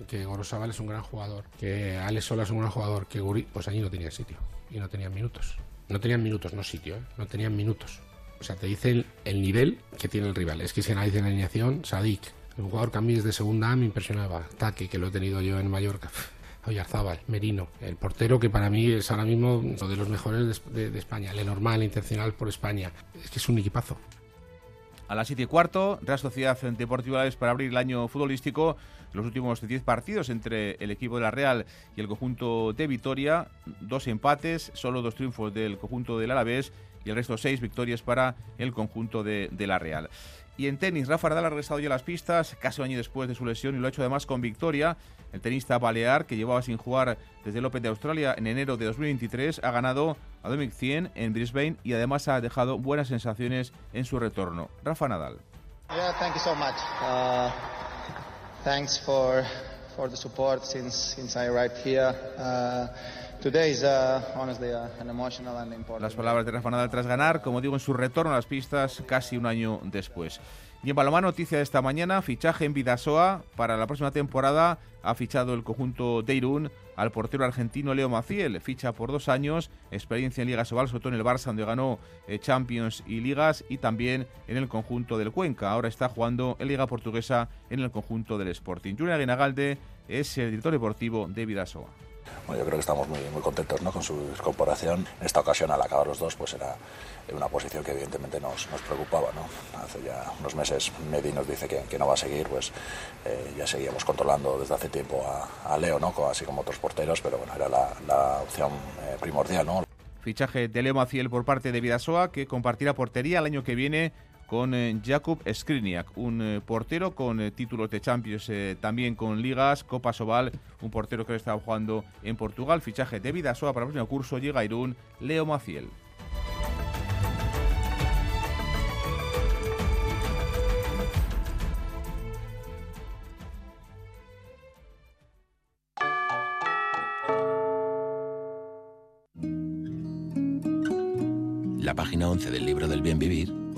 que Gorosabal es un gran jugador, que Alex Sola es un gran jugador, que Guri, pues allí no tenía sitio y no tenía minutos. No tenían minutos, no sitio, ¿eh? no tenían minutos. O sea, te dicen el nivel que tiene el rival. Es que si analiza la alineación, Sadik, el jugador que a mí de segunda me impresionaba. Taque, que lo he tenido yo en Mallorca. Oyarzábal, Merino, el portero que para mí es ahora mismo uno de los mejores de, de, España, el normal, intencional por España. Es que es un equipazo. A las 7 y cuarto, Real Sociedad Deportiva es para abrir el año futbolístico los últimos 10 partidos entre el equipo de la Real y el conjunto de Vitoria, dos empates, solo dos triunfos del conjunto del Alavés y el resto seis victorias para el conjunto de, de la Real. Y en tenis, Rafa Nadal ha regresado ya a las pistas casi un año después de su lesión y lo ha hecho además con victoria. El tenista balear, que llevaba sin jugar desde el Open de Australia en enero de 2023, ha ganado a Dominic 100 en Brisbane y además ha dejado buenas sensaciones en su retorno. Rafa Nadal. Thanks for for the support since since I arrived here. Uh, uh, uh. Las palabras de Rafa Nadal tras ganar, como digo, en su retorno a las pistas casi un año después. Y en Paloma, noticia de esta mañana, fichaje en Vidasoa para la próxima temporada. Ha fichado el conjunto de Irún al portero argentino Leo Maciel. Ficha por dos años, experiencia en Liga Sobal, sobre todo en el Barça, donde ganó eh, Champions y Ligas, y también en el conjunto del Cuenca. Ahora está jugando en Liga Portuguesa en el conjunto del Sporting. Julián Aguinagalde es el director deportivo de Vidasoa. Bueno, yo creo que estamos muy, muy contentos ¿no? con su incorporación. En esta ocasión, al acabar los dos, pues era una posición que evidentemente nos, nos preocupaba. ¿no? Hace ya unos meses Medi nos dice que, que no va a seguir, pues eh, ya seguíamos controlando desde hace tiempo a, a Leo, ¿no? así como otros porteros, pero bueno, era la, la opción eh, primordial. ¿no? Fichaje de Leo Maciel por parte de Vidasoa, que compartirá portería el año que viene con eh, Jakub Skriniak, un eh, portero con eh, títulos de Champions, también con ligas, Copa Sobal, un portero que estaba jugando en Portugal. Fichaje de Vidasoa para el próximo curso, llega Irún, Leo Maciel. La página 11 del libro del bien vivir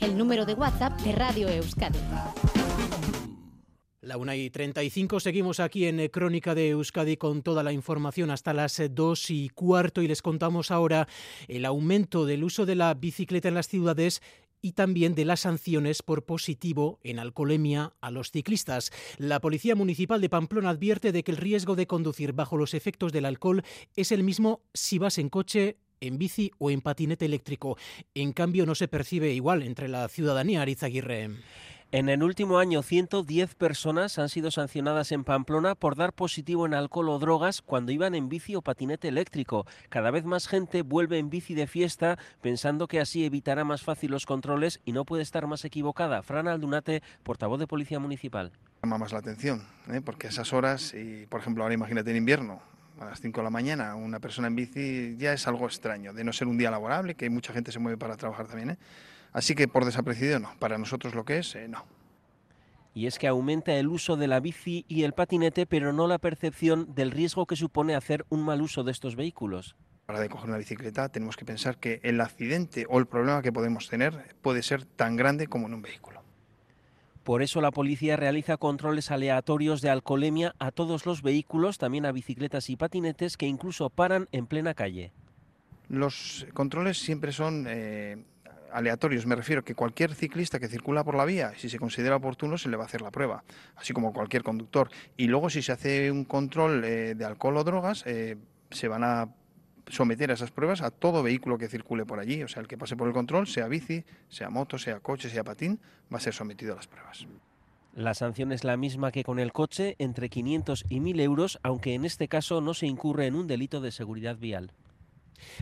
El número de WhatsApp de Radio Euskadi. La 1 y 35 seguimos aquí en eh, Crónica de Euskadi con toda la información hasta las 2 eh, y cuarto y les contamos ahora el aumento del uso de la bicicleta en las ciudades y también de las sanciones por positivo en alcoholemia a los ciclistas. La Policía Municipal de Pamplona advierte de que el riesgo de conducir bajo los efectos del alcohol es el mismo si vas en coche en bici o en patinete eléctrico. En cambio, no se percibe igual entre la ciudadanía, Arizaguirre. En el último año, 110 personas han sido sancionadas en Pamplona por dar positivo en alcohol o drogas cuando iban en bici o patinete eléctrico. Cada vez más gente vuelve en bici de fiesta pensando que así evitará más fácil los controles y no puede estar más equivocada. Fran Aldunate, portavoz de Policía Municipal. Llama más la atención, ¿eh? porque esas horas, y por ejemplo ahora imagínate en invierno, a las 5 de la mañana, una persona en bici ya es algo extraño, de no ser un día laborable, que mucha gente se mueve para trabajar también. ¿eh? Así que por desapercibido no, para nosotros lo que es, eh, no. Y es que aumenta el uso de la bici y el patinete, pero no la percepción del riesgo que supone hacer un mal uso de estos vehículos. Para de coger una bicicleta tenemos que pensar que el accidente o el problema que podemos tener puede ser tan grande como en un vehículo. Por eso la policía realiza controles aleatorios de alcoholemia a todos los vehículos, también a bicicletas y patinetes que incluso paran en plena calle. Los controles siempre son eh, aleatorios, me refiero que cualquier ciclista que circula por la vía, si se considera oportuno, se le va a hacer la prueba, así como cualquier conductor. Y luego, si se hace un control eh, de alcohol o drogas, eh, se van a someter a esas pruebas a todo vehículo que circule por allí. O sea, el que pase por el control, sea bici, sea moto, sea coche, sea patín, va a ser sometido a las pruebas. La sanción es la misma que con el coche, entre 500 y 1.000 euros, aunque en este caso no se incurre en un delito de seguridad vial.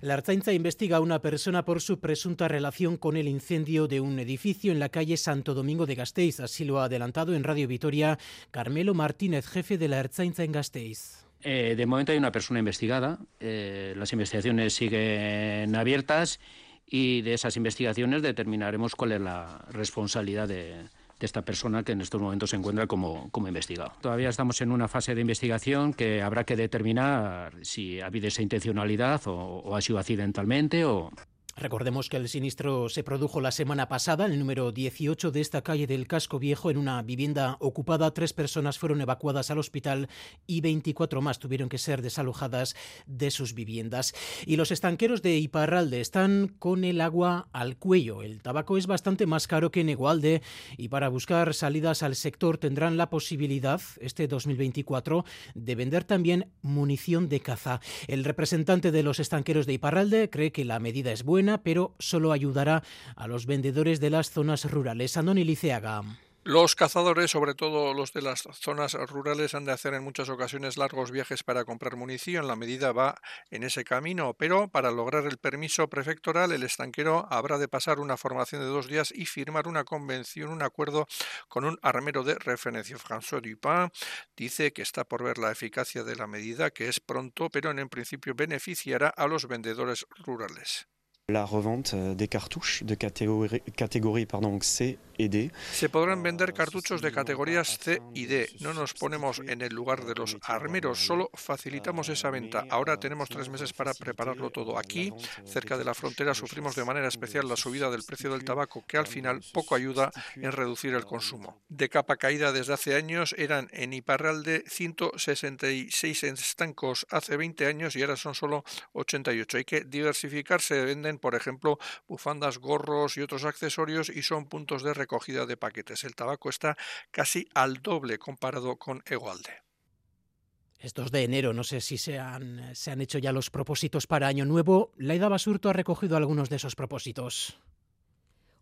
La Arzainza investiga a una persona por su presunta relación con el incendio de un edificio en la calle Santo Domingo de Gasteiz. Así lo ha adelantado en Radio Vitoria Carmelo Martínez, jefe de la Arzainza en Gasteiz. Eh, de momento hay una persona investigada. Eh, las investigaciones siguen abiertas y de esas investigaciones determinaremos cuál es la responsabilidad de, esta persona que en estos momentos se encuentra como, como investigado. Todavía estamos en una fase de investigación que habrá que determinar si ha habido esa intencionalidad o, o ha sido accidentalmente o... Recordemos que el sinistro se produjo la semana pasada en el número 18 de esta calle del Casco Viejo en una vivienda ocupada. Tres personas fueron evacuadas al hospital y 24 más tuvieron que ser desalojadas de sus viviendas. Y los estanqueros de Iparralde están con el agua al cuello. El tabaco es bastante más caro que en Egualde y para buscar salidas al sector tendrán la posibilidad este 2024 de vender también munición de caza. El representante de los estanqueros de Iparralde cree que la medida es buena pero solo ayudará a los vendedores de las zonas rurales. Andoni Liceaga. Los cazadores, sobre todo los de las zonas rurales, han de hacer en muchas ocasiones largos viajes para comprar munición. La medida va en ese camino, pero para lograr el permiso prefectoral, el estanquero habrá de pasar una formación de dos días y firmar una convención, un acuerdo con un armero de referencia. François Dupin dice que está por ver la eficacia de la medida, que es pronto, pero en principio beneficiará a los vendedores rurales. La revente euh, des cartouches de catégorie, catégorie pardon, C Se podrán vender cartuchos de categorías C y D. No nos ponemos en el lugar de los armeros, solo facilitamos esa venta. Ahora tenemos tres meses para prepararlo todo. Aquí, cerca de la frontera, sufrimos de manera especial la subida del precio del tabaco, que al final poco ayuda en reducir el consumo. De capa caída desde hace años eran en Iparralde 166 estancos hace 20 años y ahora son solo 88. Hay que diversificarse. Venden, por ejemplo, bufandas, gorros y otros accesorios y son puntos de recogida de paquetes. El tabaco está casi al doble comparado con Egualde. Estos de enero, no sé si se han, se han hecho ya los propósitos para Año Nuevo. Laida Basurto ha recogido algunos de esos propósitos.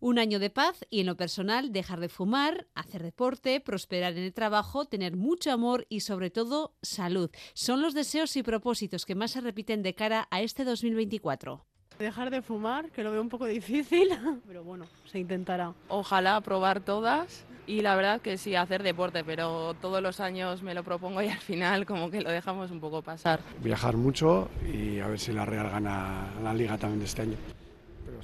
Un año de paz y en lo personal dejar de fumar, hacer deporte, prosperar en el trabajo, tener mucho amor y sobre todo salud. Son los deseos y propósitos que más se repiten de cara a este 2024. Dejar de fumar, que lo veo un poco difícil, pero bueno, se intentará. Ojalá probar todas y la verdad que sí, hacer deporte, pero todos los años me lo propongo y al final como que lo dejamos un poco pasar. Viajar mucho y a ver si la Real gana la liga también de este año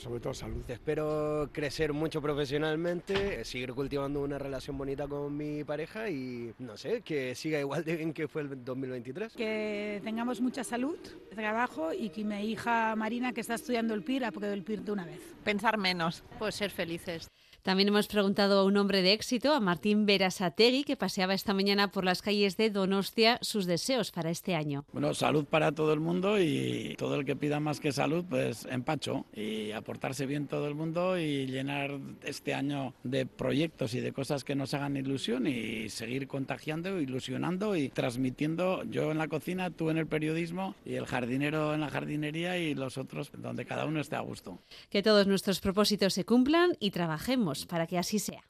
sobre todo salud. Espero crecer mucho profesionalmente, seguir cultivando una relación bonita con mi pareja y no sé, que siga igual de bien que fue el 2023. Que tengamos mucha salud, trabajo y que mi hija Marina, que está estudiando el PIR, ha podido el PIR de una vez. Pensar menos, pues ser felices. También hemos preguntado a un hombre de éxito, a Martín Berasategui, que paseaba esta mañana por las calles de Donostia, sus deseos para este año. Bueno, salud para todo el mundo y todo el que pida más que salud, pues empacho y aportarse bien todo el mundo y llenar este año de proyectos y de cosas que nos hagan ilusión y seguir contagiando, ilusionando y transmitiendo yo en la cocina, tú en el periodismo y el jardinero en la jardinería y los otros donde cada uno esté a gusto. Que todos nuestros propósitos se cumplan y trabajemos para que así sea.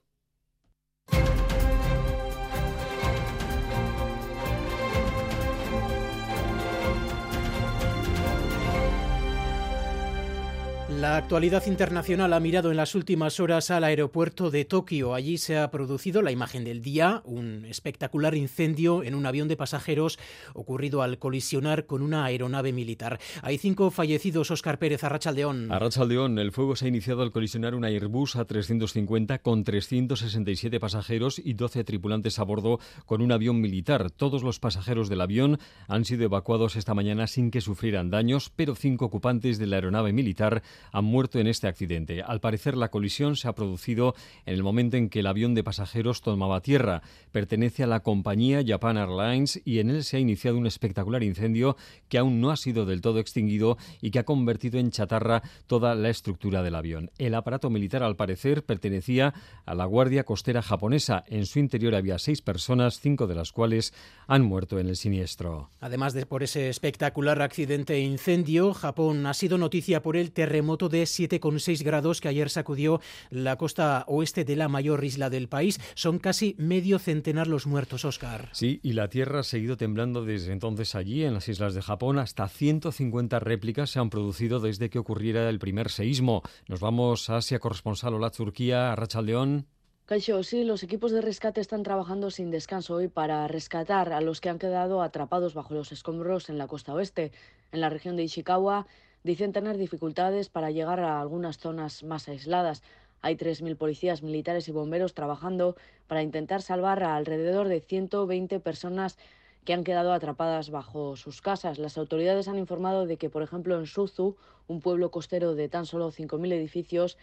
La actualidad internacional ha mirado en las últimas horas al aeropuerto de Tokio. Allí se ha producido la imagen del día, un espectacular incendio en un avión de pasajeros ocurrido al colisionar con una aeronave militar. Hay cinco fallecidos, Oscar Pérez, Arrachaldeón. Arrachaldeón, el fuego se ha iniciado al colisionar un Airbus A350 con 367 pasajeros y 12 tripulantes a bordo con un avión militar. Todos los pasajeros del avión han sido evacuados esta mañana sin que sufrieran daños, pero cinco ocupantes de la aeronave militar han muerto en este accidente. Al parecer, la colisión se ha producido en el momento en que el avión de pasajeros tomaba tierra. Pertenece a la compañía Japan Airlines y en él se ha iniciado un espectacular incendio que aún no ha sido del todo extinguido y que ha convertido en chatarra toda la estructura del avión. El aparato militar, al parecer, pertenecía a la Guardia Costera japonesa. En su interior había seis personas, cinco de las cuales han muerto en el siniestro. Además de por ese espectacular accidente e incendio, Japón ha sido noticia por el terremoto de 7,6 grados que ayer sacudió la costa oeste de la mayor isla del país. Son casi medio centenar los muertos, Oscar. Sí, y la tierra ha seguido temblando desde entonces allí, en las islas de Japón. Hasta 150 réplicas se han producido desde que ocurriera el primer seísmo. Nos vamos a Asia, corresponsal la Turquía, a Rachaldeón. Caixo, sí, los equipos de rescate están trabajando sin descanso hoy para rescatar a los que han quedado atrapados bajo los escombros en la costa oeste. En la región de Ishikawa dicen tener dificultades para llegar a algunas zonas más aisladas. Hay 3.000 policías, militares y bomberos trabajando para intentar salvar a alrededor de 120 personas que han quedado atrapadas bajo sus casas. Las autoridades han informado de que, por ejemplo, en Suzu, un pueblo costero de tan solo 5.000 edificios,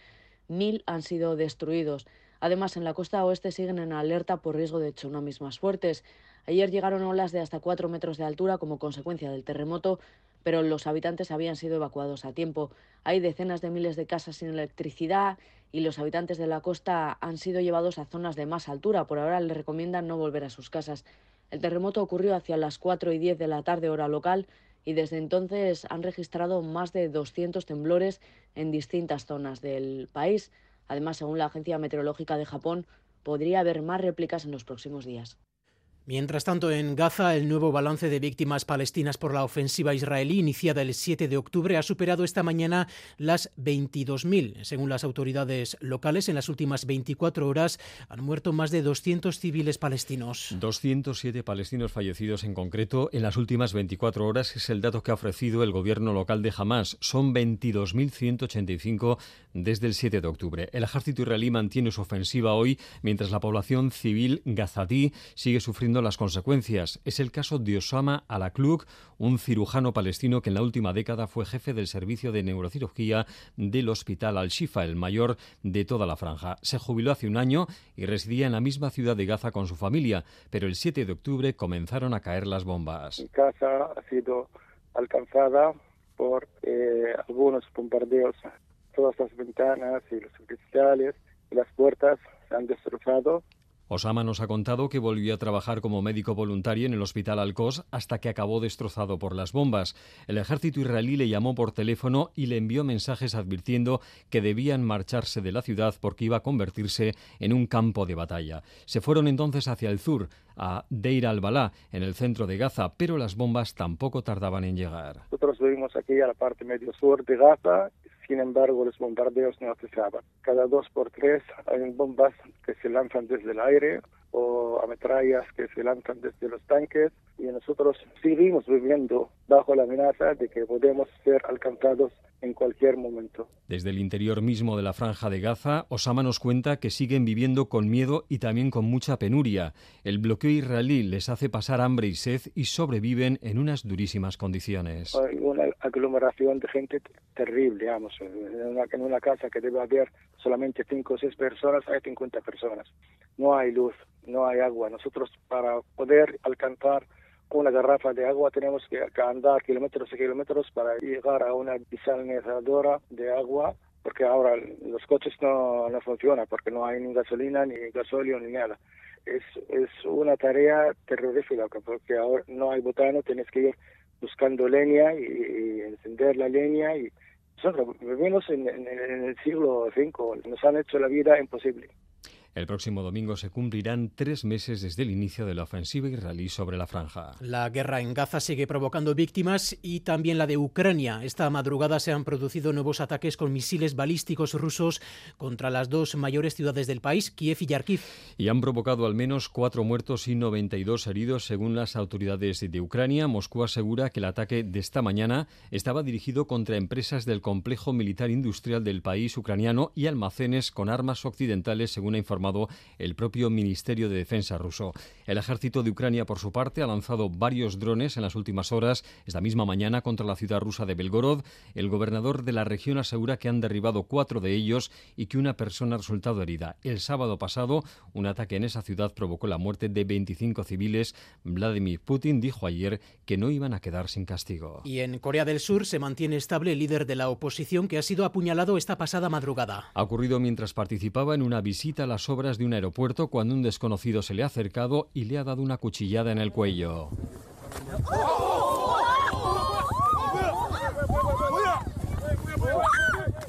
1.000 han sido destruidos. Además, en la costa oeste siguen en alerta por riesgo de tsunamis más fuertes. Ayer llegaron olas de hasta 4 metros de altura como consecuencia del terremoto, pero los habitantes habían sido evacuados a tiempo. Hay decenas de miles de casas sin electricidad y los habitantes de la costa han sido llevados a zonas de más altura. Por ahora les recomiendan no volver a sus casas. El terremoto ocurrió hacia las 4 y 10 de la tarde hora local y desde entonces han registrado más de 200 temblores en distintas zonas del país. Además, según la Agencia Meteorológica de Japón, podría haber más réplicas en los próximos días. Mientras tanto, en Gaza, el nuevo balance de víctimas palestinas por la ofensiva israelí iniciada el 7 de octubre ha superado esta mañana las 22.000. Según las autoridades locales, en las últimas 24 horas han muerto más de 200 civiles palestinos. 207 palestinos fallecidos en concreto en las últimas 24 horas es el dato que ha ofrecido el gobierno local de Hamas. Son 22.185 desde el 7 de octubre. El ejército israelí mantiene su ofensiva hoy mientras la población civil gazatí sigue sufriendo las consecuencias. Es el caso de Osama Alakluk, un cirujano palestino que en la última década fue jefe del servicio de neurocirugía del Hospital Al-Shifa, el mayor de toda la franja. Se jubiló hace un año y residía en la misma ciudad de Gaza con su familia, pero el 7 de octubre comenzaron a caer las bombas. Mi casa ha sido alcanzada por eh, algunos bombardeos. Todas las ventanas y los cristales y las puertas se han destrozado Osama nos ha contado que volvió a trabajar como médico voluntario en el hospital Al-Qos hasta que acabó destrozado por las bombas. El ejército israelí le llamó por teléfono y le envió mensajes advirtiendo que debían marcharse de la ciudad porque iba a convertirse en un campo de batalla. Se fueron entonces hacia el sur, a Deir al-Balá, en el centro de Gaza, pero las bombas tampoco tardaban en llegar. Nosotros vivimos aquí a la parte medio sur de Gaza sin embargo, los bombardeos no cesaban. Cada dos por tres hay bombas que se lanzan desde el aire o ametrallas que se lanzan desde los tanques y nosotros seguimos viviendo bajo la amenaza de que podemos ser alcanzados en cualquier momento. Desde el interior mismo de la franja de Gaza, Osama nos cuenta que siguen viviendo con miedo y también con mucha penuria. El bloqueo israelí les hace pasar hambre y sed y sobreviven en unas durísimas condiciones. Hay una aglomeración de gente terrible, digamos. En una, casa que debe haber solamente cinco o seis personas, hay 50 personas. No hay luz, no hay agua. Nosotros para poder alcanzar una garrafa de agua tenemos que andar kilómetros y kilómetros para llegar a una desalinizadora de agua porque ahora los coches no, no funcionan porque no hay ni gasolina ni gasóleo ni nada. Es, es una tarea terrorífica porque ahora no hay botano, tienes que ir buscando leña y, encender la leña y nosotros vivimos en, en el siglo V, nos han hecho la vida imposible. El próximo domingo se cumplirán tres meses desde el inicio de la ofensiva israelí sobre la franja. La guerra en Gaza sigue provocando víctimas y también la de Ucrania. Esta madrugada se han producido nuevos ataques con misiles balísticos rusos contra las dos mayores ciudades del país, Kiev y Yarkiv. Y han provocado al menos cuatro muertos y 92 heridos, según las autoridades de Ucrania. Moscú asegura que el ataque de esta mañana estaba dirigido contra empresas del complejo militar industrial del país ucraniano y almacenes con armas occidentales, según ha informado el propio Ministerio de Defensa ruso. El ejército de Ucrania, por su parte, ha lanzado varios drones en las últimas horas, esta misma mañana, contra la ciudad rusa de Belgorod. El gobernador de la región asegura que han derribado cuatro de ellos y que una persona ha resultado herida. El sábado pasado, un ataque en esa ciudad provocó la muerte de 25 civiles. Vladimir Putin dijo ayer que no iban a quedar sin castigo. Y en Corea del Sur se mantiene estable el líder de la oposición que ha sido apuñalado esta pasada madrugada. Ha ocurrido mientras participaba en una visita a las obras de un aeropuerto cuando un desconocido se le ha acercado y le ha dado una cuchillada en el cuello.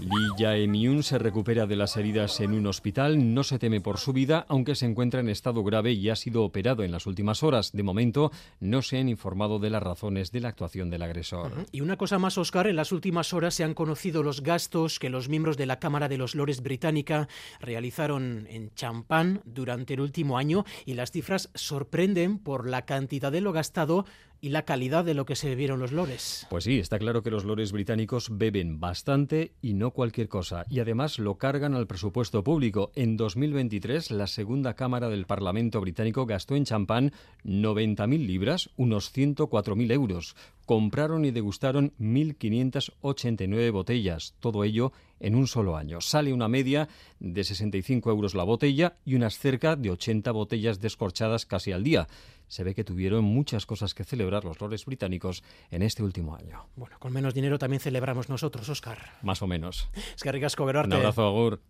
Lee Jae-myung se recupera de las heridas en un hospital, no se teme por su vida, aunque se encuentra en estado grave y ha sido operado en las últimas horas. De momento, no se han informado de las razones de la actuación del agresor. Y una cosa más, Oscar, en las últimas horas se han conocido los gastos que los miembros de la Cámara de los Lores británica realizaron en champán durante el último año y las cifras sorprenden por la cantidad de lo gastado y la calidad de lo que se bebieron los lores. Pues sí, está claro que los lores británicos beben bastante y no cualquier cosa, y además lo cargan al presupuesto público. En 2023, la segunda Cámara del Parlamento británico gastó en champán 90.000 libras, unos 104.000 euros. Compraron y degustaron 1.589 botellas, todo ello en un solo año. Sale una media de 65 euros la botella y unas cerca de 80 botellas descorchadas casi al día se ve que tuvieron muchas cosas que celebrar los lores británicos en este último año. Bueno, con menos dinero también celebramos nosotros, Oscar. Más o menos. Es que ricasco Un abrazo, Agur.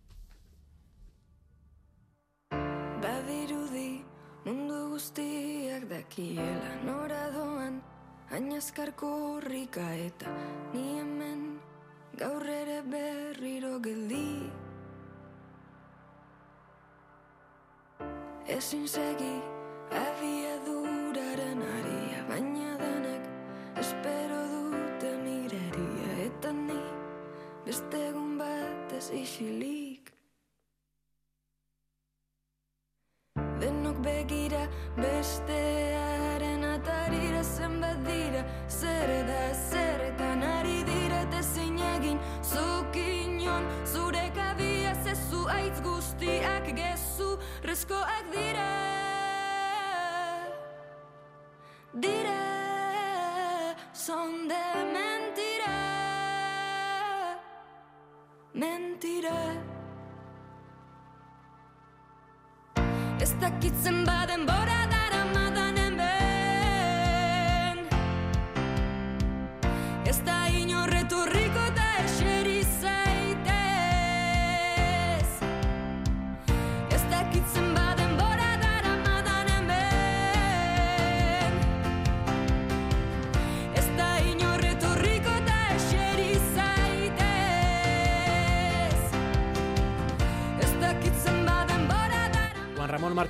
Ezin segi Abiaduraren aria baina espero dute mireria eta beste egun bat ez isilik Denok begira bestearen atarira zenbat dira zer da zerretan ari dira eta zinegin zuk inon zure kabiaz ez zu aitz guztiak gezu reskoak dira son de mentira. Mentira. Ez dakitzen baden bora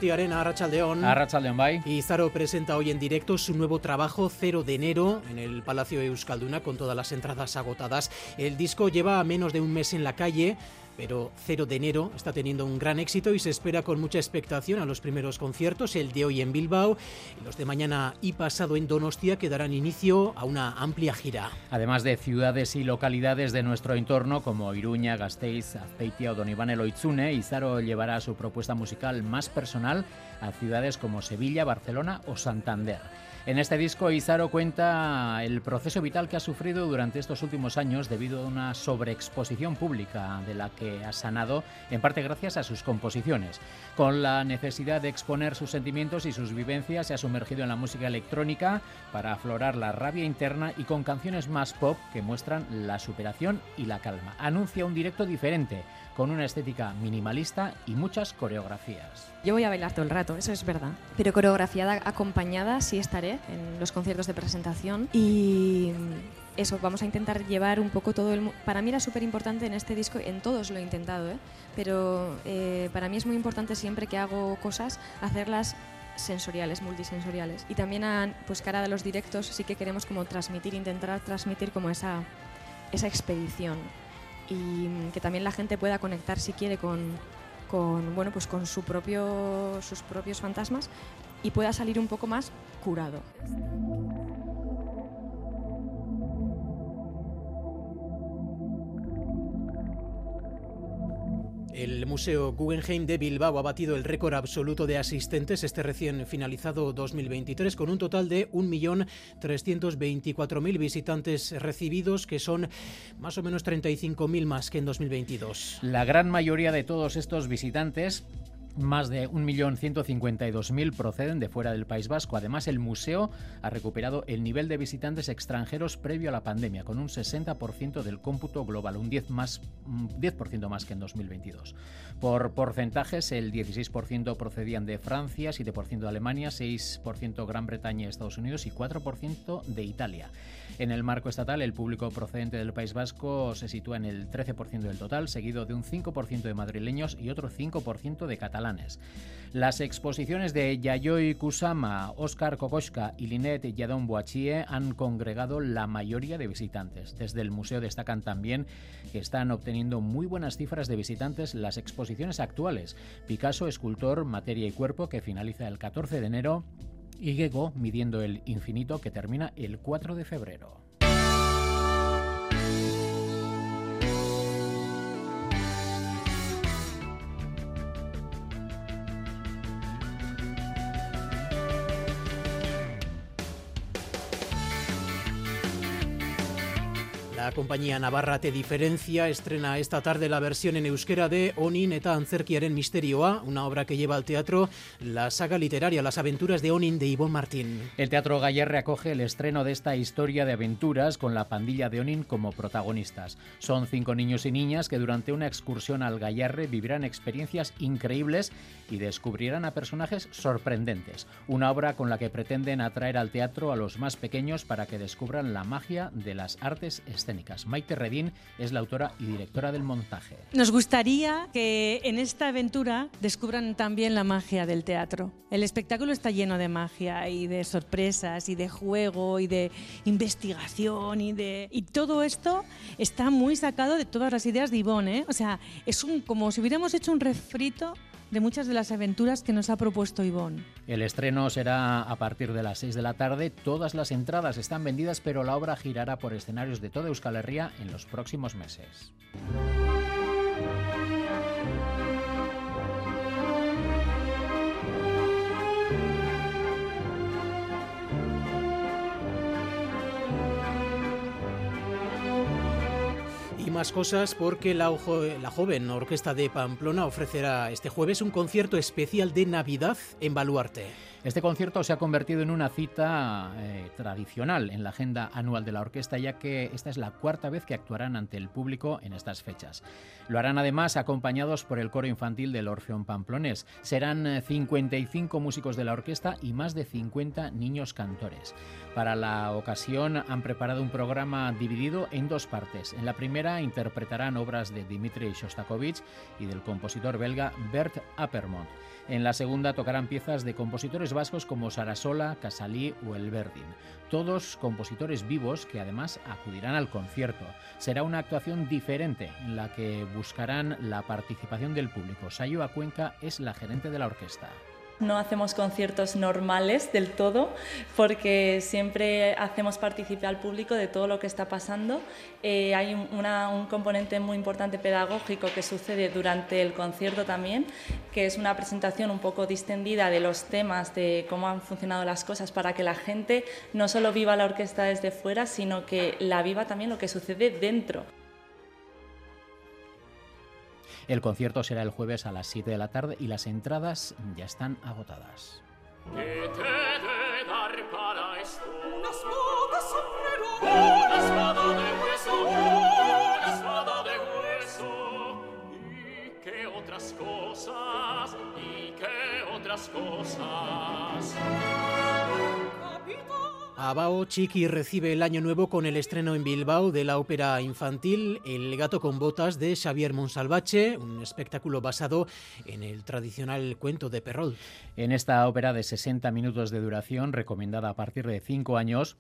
Arena, Arrachaldeón. Arrachaldeón, bye. Y Zaro presenta hoy en directo su nuevo trabajo, 0 de enero, en el Palacio Euskalduna, con todas las entradas agotadas. El disco lleva menos de un mes en la calle, pero 0 de enero está teniendo un gran éxito y se espera con mucha expectación a los primeros conciertos, el de hoy en Bilbao y los de mañana y pasado en Donostia, que darán inicio a una amplia gira. Además de ciudades y localidades de nuestro entorno como Iruña, Gasteiz, Azpeitia o Donibane Loitzune, Izaro llevará su propuesta musical más personal a ciudades como Sevilla, Barcelona o Santander. En este disco, Izaro cuenta el proceso vital que ha sufrido durante estos últimos años debido a una sobreexposición pública de la que ha sanado, en parte gracias a sus composiciones. Con la necesidad de exponer sus sentimientos y sus vivencias, se ha sumergido en la música electrónica para aflorar la rabia interna y con canciones más pop que muestran la superación y la calma. Anuncia un directo diferente, con una estética minimalista y muchas coreografías. Yo voy a bailar todo el rato, eso es verdad. Pero coreografiada, acompañada, sí estaré en los conciertos de presentación. Y eso, vamos a intentar llevar un poco todo el... Para mí era súper importante en este disco, en todos lo he intentado, ¿eh? pero eh, para mí es muy importante siempre que hago cosas, hacerlas sensoriales, multisensoriales. Y también a, pues cara de los directos sí que queremos como transmitir, intentar transmitir como esa, esa expedición. Y que también la gente pueda conectar si quiere con, con, bueno, pues con su propio, sus propios fantasmas y pueda salir un poco más curado. El Museo Guggenheim de Bilbao ha batido el récord absoluto de asistentes este recién finalizado 2023 con un total de 1.324.000 visitantes recibidos, que son más o menos 35.000 más que en 2022. La gran mayoría de todos estos visitantes más de 1.152.000 proceden de fuera del País Vasco. Además, el museo ha recuperado el nivel de visitantes extranjeros previo a la pandemia, con un 60% del cómputo global, un 10%, más, un 10 más que en 2022. Por porcentajes, el 16% procedían de Francia, 7% de Alemania, 6% Gran Bretaña y Estados Unidos y 4% de Italia. En el marco estatal, el público procedente del País Vasco se sitúa en el 13% del total, seguido de un 5% de madrileños y otro 5% de catalanes. Las exposiciones de Yayoi Kusama, Oscar Kokoschka y Linet Yadon Boachie han congregado la mayoría de visitantes. Desde el museo destacan también que están obteniendo muy buenas cifras de visitantes las exposiciones actuales. Picasso, escultor, materia y cuerpo, que finaliza el 14 de enero, y Gego midiendo el infinito que termina el 4 de febrero. La compañía Navarra Te Diferencia estrena esta tarde la versión en euskera de Onin eta Antzerkiaren Misterioa, una obra que lleva al teatro la saga literaria Las aventuras de Onin de Ivonne Martín. El Teatro Gallerre acoge el estreno de esta historia de aventuras con la pandilla de Onin como protagonistas. Son cinco niños y niñas que durante una excursión al Gallarre vivirán experiencias increíbles y descubrirán a personajes sorprendentes. Una obra con la que pretenden atraer al teatro a los más pequeños para que descubran la magia de las artes escénicas Maite Redín es la autora y directora del montaje. Nos gustaría que en esta aventura descubran también la magia del teatro. El espectáculo está lleno de magia y de sorpresas y de juego y de investigación y de y todo esto está muy sacado de todas las ideas de Ivonne, ¿eh? O sea, es un como si hubiéramos hecho un refrito de muchas de las aventuras que nos ha propuesto Ivonne. El estreno será a partir de las 6 de la tarde. Todas las entradas están vendidas, pero la obra girará por escenarios de toda Euskal Herria en los próximos meses. Más cosas porque la, la joven Orquesta de Pamplona ofrecerá este jueves un concierto especial de Navidad en Baluarte. Este concierto se ha convertido en una cita eh, tradicional en la agenda anual de la orquesta, ya que esta es la cuarta vez que actuarán ante el público en estas fechas. Lo harán además acompañados por el coro infantil del Orfeón Pamplonés. Serán eh, 55 músicos de la orquesta y más de 50 niños cantores. Para la ocasión han preparado un programa dividido en dos partes. En la primera interpretarán obras de Dmitri Shostakovich y del compositor belga Bert Appermont. En la segunda tocarán piezas de compositores vascos como Sarasola, Casalí o Elverdin. Todos compositores vivos que además acudirán al concierto. Será una actuación diferente en la que buscarán la participación del público. Sayo Cuenca es la gerente de la orquesta. No hacemos conciertos normales del todo porque siempre hacemos participar al público de todo lo que está pasando. Eh, hay un, componente muy importante pedagógico que sucede durante el concierto también, que es una presentación un poco distendida de los temas, de cómo han funcionado las cosas, para que la gente no solo viva la orquesta desde fuera, sino que la viva también lo que sucede dentro. El concierto será el jueves a las 7 de la tarde y las entradas ya están agotadas. ¿Qué te debe dar para esto? Una espada sombrero, una espada de hueso, una espada de hueso. ¿Y qué otras cosas? ¿Y qué otras cosas? Abao Chiqui recibe el año nuevo con el estreno en Bilbao de la ópera infantil El gato con botas de Xavier Monsalvache, un espectáculo basado en el tradicional cuento de Perrol. En esta ópera de 60 minutos de duración, recomendada a partir de 5 años,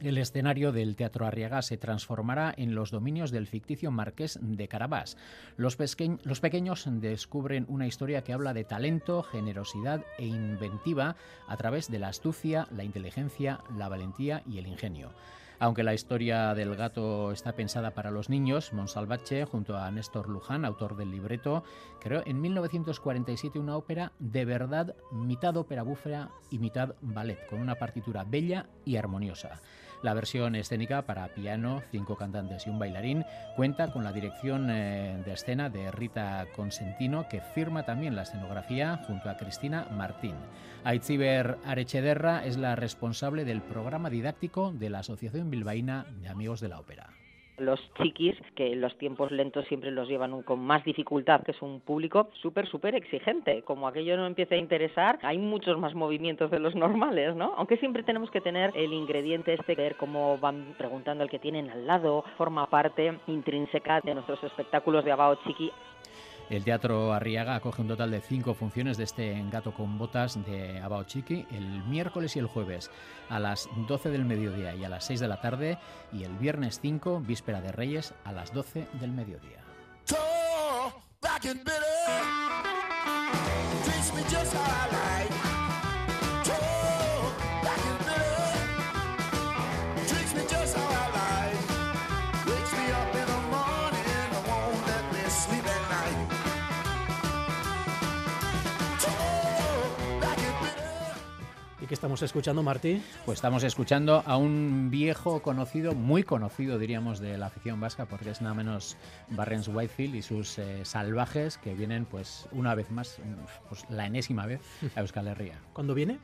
el escenario del Teatro Arriaga se transformará en los dominios del ficticio marqués de Carabás. Los, pequeños descubren una historia que habla de talento, generosidad e inventiva a través de la astucia, la inteligencia, la valentía y el ingenio. Aunque la historia del gato está pensada para los niños, Monsalvache, junto a Néstor Luján, autor del libreto, creó en 1947 una ópera de verdad mitad ópera búfera y mitad ballet, con una partitura bella y armoniosa. La versión escénica para piano, cinco cantantes y un bailarín cuenta con la dirección eh, de escena de Rita Consentino, que firma también la escenografía junto a Cristina Martín. Aitziber Arechederra es la responsable del programa didáctico de la Asociación Bilbaína de Amigos de la Ópera. Los chiquis, que los tiempos lentos siempre los llevan con más dificultad, que es un público súper, súper exigente. Como aquello no empiece a interesar, hay muchos más movimientos de los normales, ¿no? Aunque siempre tenemos que tener el ingrediente este, ver cómo van preguntando el que tienen al lado, forma parte intrínseca de nuestros espectáculos de Abao Chiqui. El Teatro Arriaga acoge un total de cinco funciones de este Gato con Botas de Abao Chiqui el miércoles y el jueves a las 12 del mediodía y a las 6 de la tarde y el viernes 5, víspera de Reyes, a las 12 del mediodía. ¿Y qué estamos escuchando, Martí? Pues estamos escuchando a un viejo conocido, muy conocido diríamos de la afición vasca, porque es nada menos Barrens Whitefield y sus eh, salvajes que vienen pues una vez más, pues la enésima vez a Euskal Herria. ¿Cuándo viene?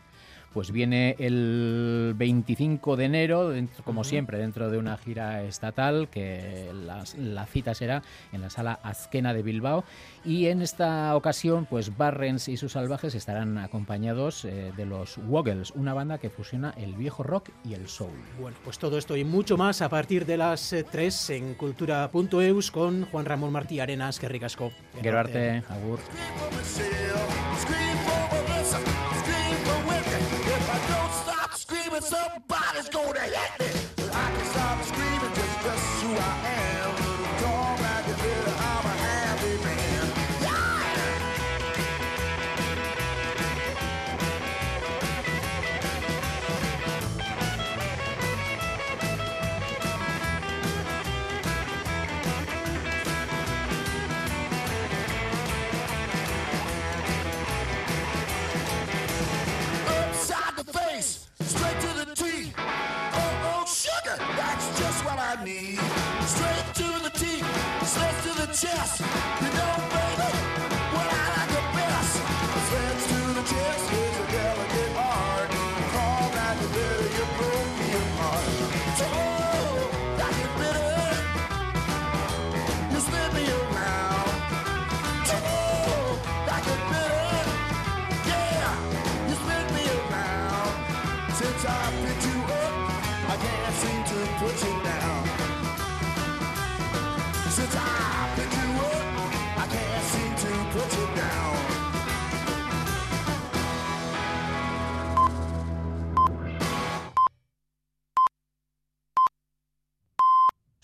Pues viene el 25 de enero, como siempre, dentro de una gira estatal, que la, cita será en la sala Azquena de Bilbao. Y en esta ocasión, pues Barrens y sus salvajes estarán acompañados eh, de los Woggles, una banda que fusiona el viejo rock y el soul. Bueno, pues todo esto y mucho más a partir de las 3 eh, en cultura.eus con Juan Ramón Martí Arenas, que ricasco. Gerarte, agur.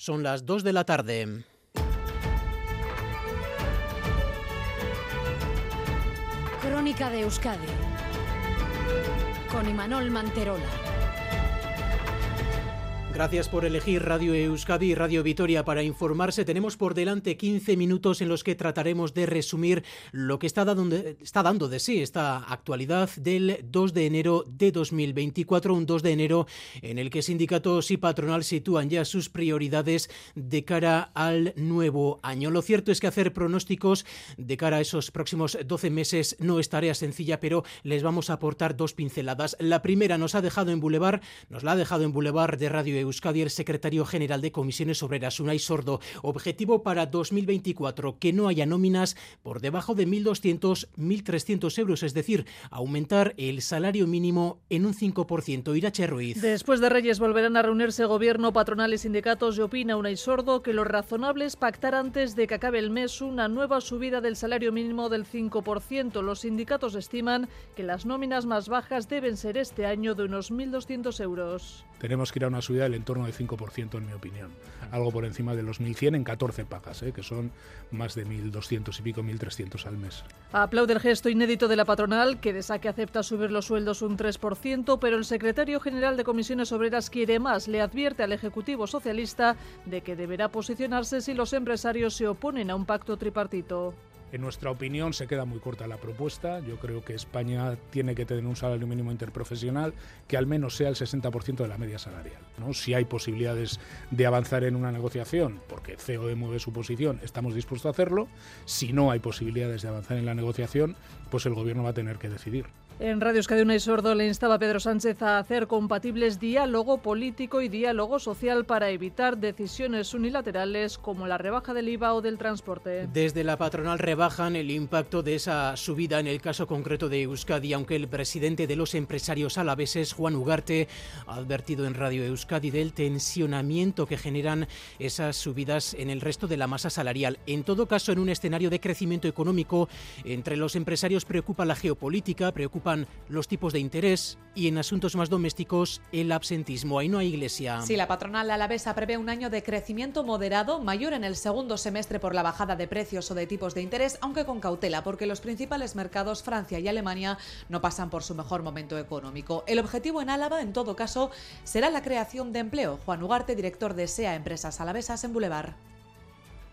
Son las 2 de la tarde. Crónica de Euskadi con Imanol Manterola. Gracias por elegir Radio Euskadi y Radio Vitoria para informarse. Tenemos por delante 15 minutos en los que trataremos de resumir lo que está dando, está dando de sí esta actualidad del 2 de enero de 2024, un 2 de enero en el que sindicatos y patronal sitúan ya sus prioridades de cara al nuevo año. Lo cierto es que hacer pronósticos de cara a esos próximos 12 meses no es tarea sencilla, pero les vamos a aportar dos pinceladas. La primera nos ha dejado en Boulevard, nos la ha dejado en Boulevard de Radio Euskadi el secretario general de Comisiones Obreras, Unai Sordo. Objetivo para 2024, que no haya nóminas por debajo de 1.200, 1.300 euros, es decir, aumentar el salario mínimo en un 5%. Irache Ruiz. Después de Reyes volverán a reunirse gobierno, patronal y sindicatos y opina Unai Sordo que lo razonable es pactar antes de que acabe el mes una nueva subida del salario mínimo del 5%. Los sindicatos estiman que las nóminas más bajas deben ser este año de unos 1.200 euros. Tenemos que ir a una subida del entorno del 5%, en mi opinión. Algo por encima de los 1.100 en 14 pagas, ¿eh? que son más de 1.200 y pico, 1.300 al mes. Aplaude el gesto inédito de la patronal, que de saque acepta subir los sueldos un 3%, pero el secretario general de Comisiones Obreras quiere más. Le advierte al Ejecutivo Socialista de que deberá posicionarse si los empresarios se oponen a un pacto tripartito. En nuestra opinión se queda muy corta la propuesta. Yo creo que España tiene que tener un salario mínimo interprofesional que al menos sea el 60% de la media salarial. Si hay posibilidades de avanzar en una negociación, porque COE mueve su posición, estamos dispuestos a hacerlo. Si no hay posibilidades de avanzar en la negociación, pues el Gobierno va a tener que decidir. En Radio Euskadi y Sordo le instaba a Pedro Sánchez a hacer compatibles diálogo político y diálogo social para evitar decisiones unilaterales como la rebaja del IVA o del transporte. Desde la patronal rebajan el impacto de esa subida en el caso concreto de Euskadi, aunque el presidente de los empresarios alaveses, Juan Ugarte, ha advertido en Radio Euskadi del tensionamiento que generan esas subidas en el resto de la masa salarial. En todo caso, en un escenario de crecimiento económico, entre los empresarios preocupa la geopolítica, preocupa los tipos de interés y en asuntos más domésticos el absentismo. Ahí no hay iglesia. Sí, la patronal alavesa prevé un año de crecimiento moderado, mayor en el segundo semestre por la bajada de precios o de tipos de interés, aunque con cautela, porque los principales mercados, Francia y Alemania, no pasan por su mejor momento económico. El objetivo en Álava, en todo caso, será la creación de empleo. Juan Ugarte, director de SEA Empresas Alavesas en Boulevard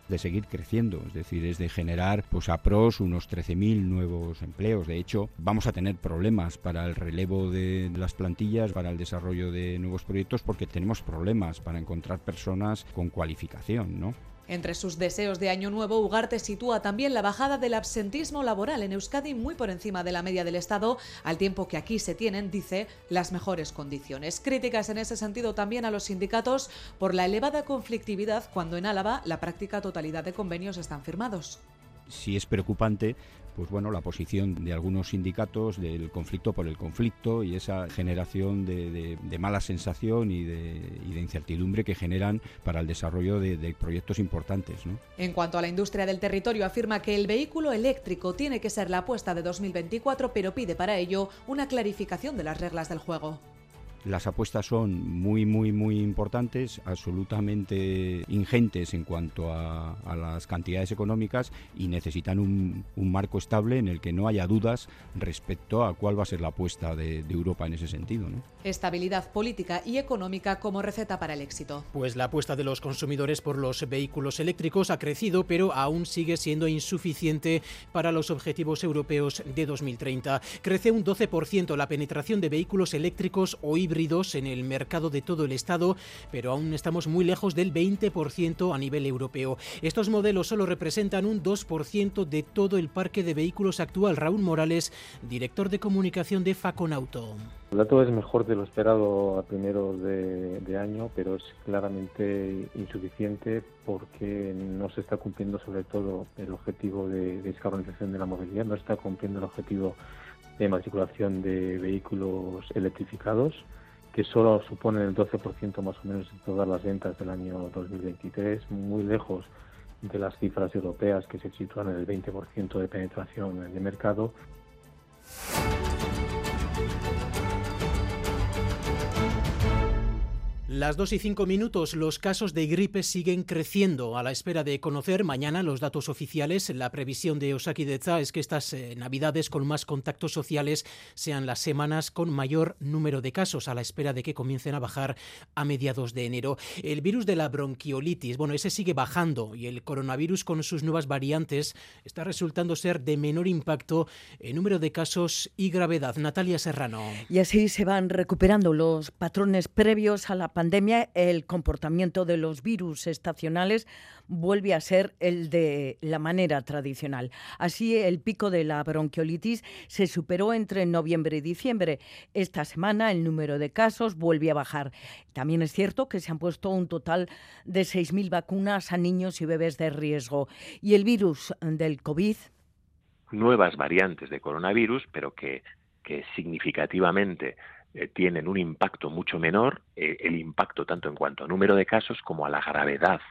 de seguir creciendo, es decir, es de generar pues a pros unos 13.000 nuevos empleos. De hecho, vamos a tener problemas para el relevo de las plantillas, para el desarrollo de nuevos proyectos porque tenemos problemas para encontrar personas con cualificación, ¿no? Entre sus deseos de año nuevo, Ugarte sitúa también la bajada del absentismo laboral en Euskadi muy por encima de la media del Estado, al tiempo que aquí se tienen, dice, las mejores condiciones. Críticas en ese sentido también a los sindicatos por la elevada conflictividad cuando en Álava la práctica totalidad de convenios están firmados. Si es preocupante pues bueno, la posición de algunos sindicatos del conflicto por el conflicto y esa generación de, mala sensación y de, incertidumbre que generan para el desarrollo de, proyectos importantes. En cuanto a la industria del territorio, afirma que el vehículo eléctrico tiene que ser la apuesta de 2024, pero pide para ello una clarificación de las reglas del juego. Las apuestas son muy, muy, muy importantes, absolutamente ingentes en cuanto a, las cantidades económicas y necesitan un, marco estable en el que no haya dudas respecto a cuál va a ser la apuesta de, Europa en ese sentido. Estabilidad política y económica como receta para el éxito. Pues la apuesta de los consumidores por los vehículos eléctricos ha crecido, pero aún sigue siendo insuficiente para los objetivos europeos de 2030. Crece un 12% la penetración de vehículos eléctricos o híbridos en el mercado de todo el Estado, pero aún estamos muy lejos del 20% a nivel europeo. Estos modelos solo representan un 2% de todo el parque de vehículos actual. Raúl Morales, director de comunicación de Faconauto. El dato es mejor de lo esperado a primeros de, año, pero es claramente insuficiente porque no se está cumpliendo sobre todo el objetivo de descarbonización de la movilidad, no está cumpliendo el objetivo de matriculación de vehículos electrificados que solo suponen el 12% más o menos de todas las ventas del año 2023, muy lejos de las cifras europeas que se sitúan en el 20% de penetración de mercado. Las 2 y 5 minutos, los casos de gripe siguen creciendo. A la espera de conocer mañana los datos oficiales, la previsión de Osakideza es que estas eh, navidades con más contactos sociales sean las semanas con mayor número de casos, a la espera de que comiencen a bajar a mediados de enero. El virus de la bronquiolitis, bueno, ese sigue bajando y el coronavirus con sus nuevas variantes está resultando ser de menor impacto en número de casos y gravedad. Natalia Serrano. Y así se van recuperando los patrones previos a la pandemia pandemia, el comportamiento de los virus estacionales vuelve a ser el de la manera tradicional. Así, el pico de la bronquiolitis se superó entre noviembre y diciembre. Esta semana el número de casos vuelve a bajar. También es cierto que se han puesto un total de 6.000 vacunas a niños y bebés de riesgo. Y el virus del COVID. Nuevas variantes de coronavirus, pero que, que significativamente eh, tienen un impacto mucho menor, eh, el impacto tanto en cuanto a número de casos como a la gravedad.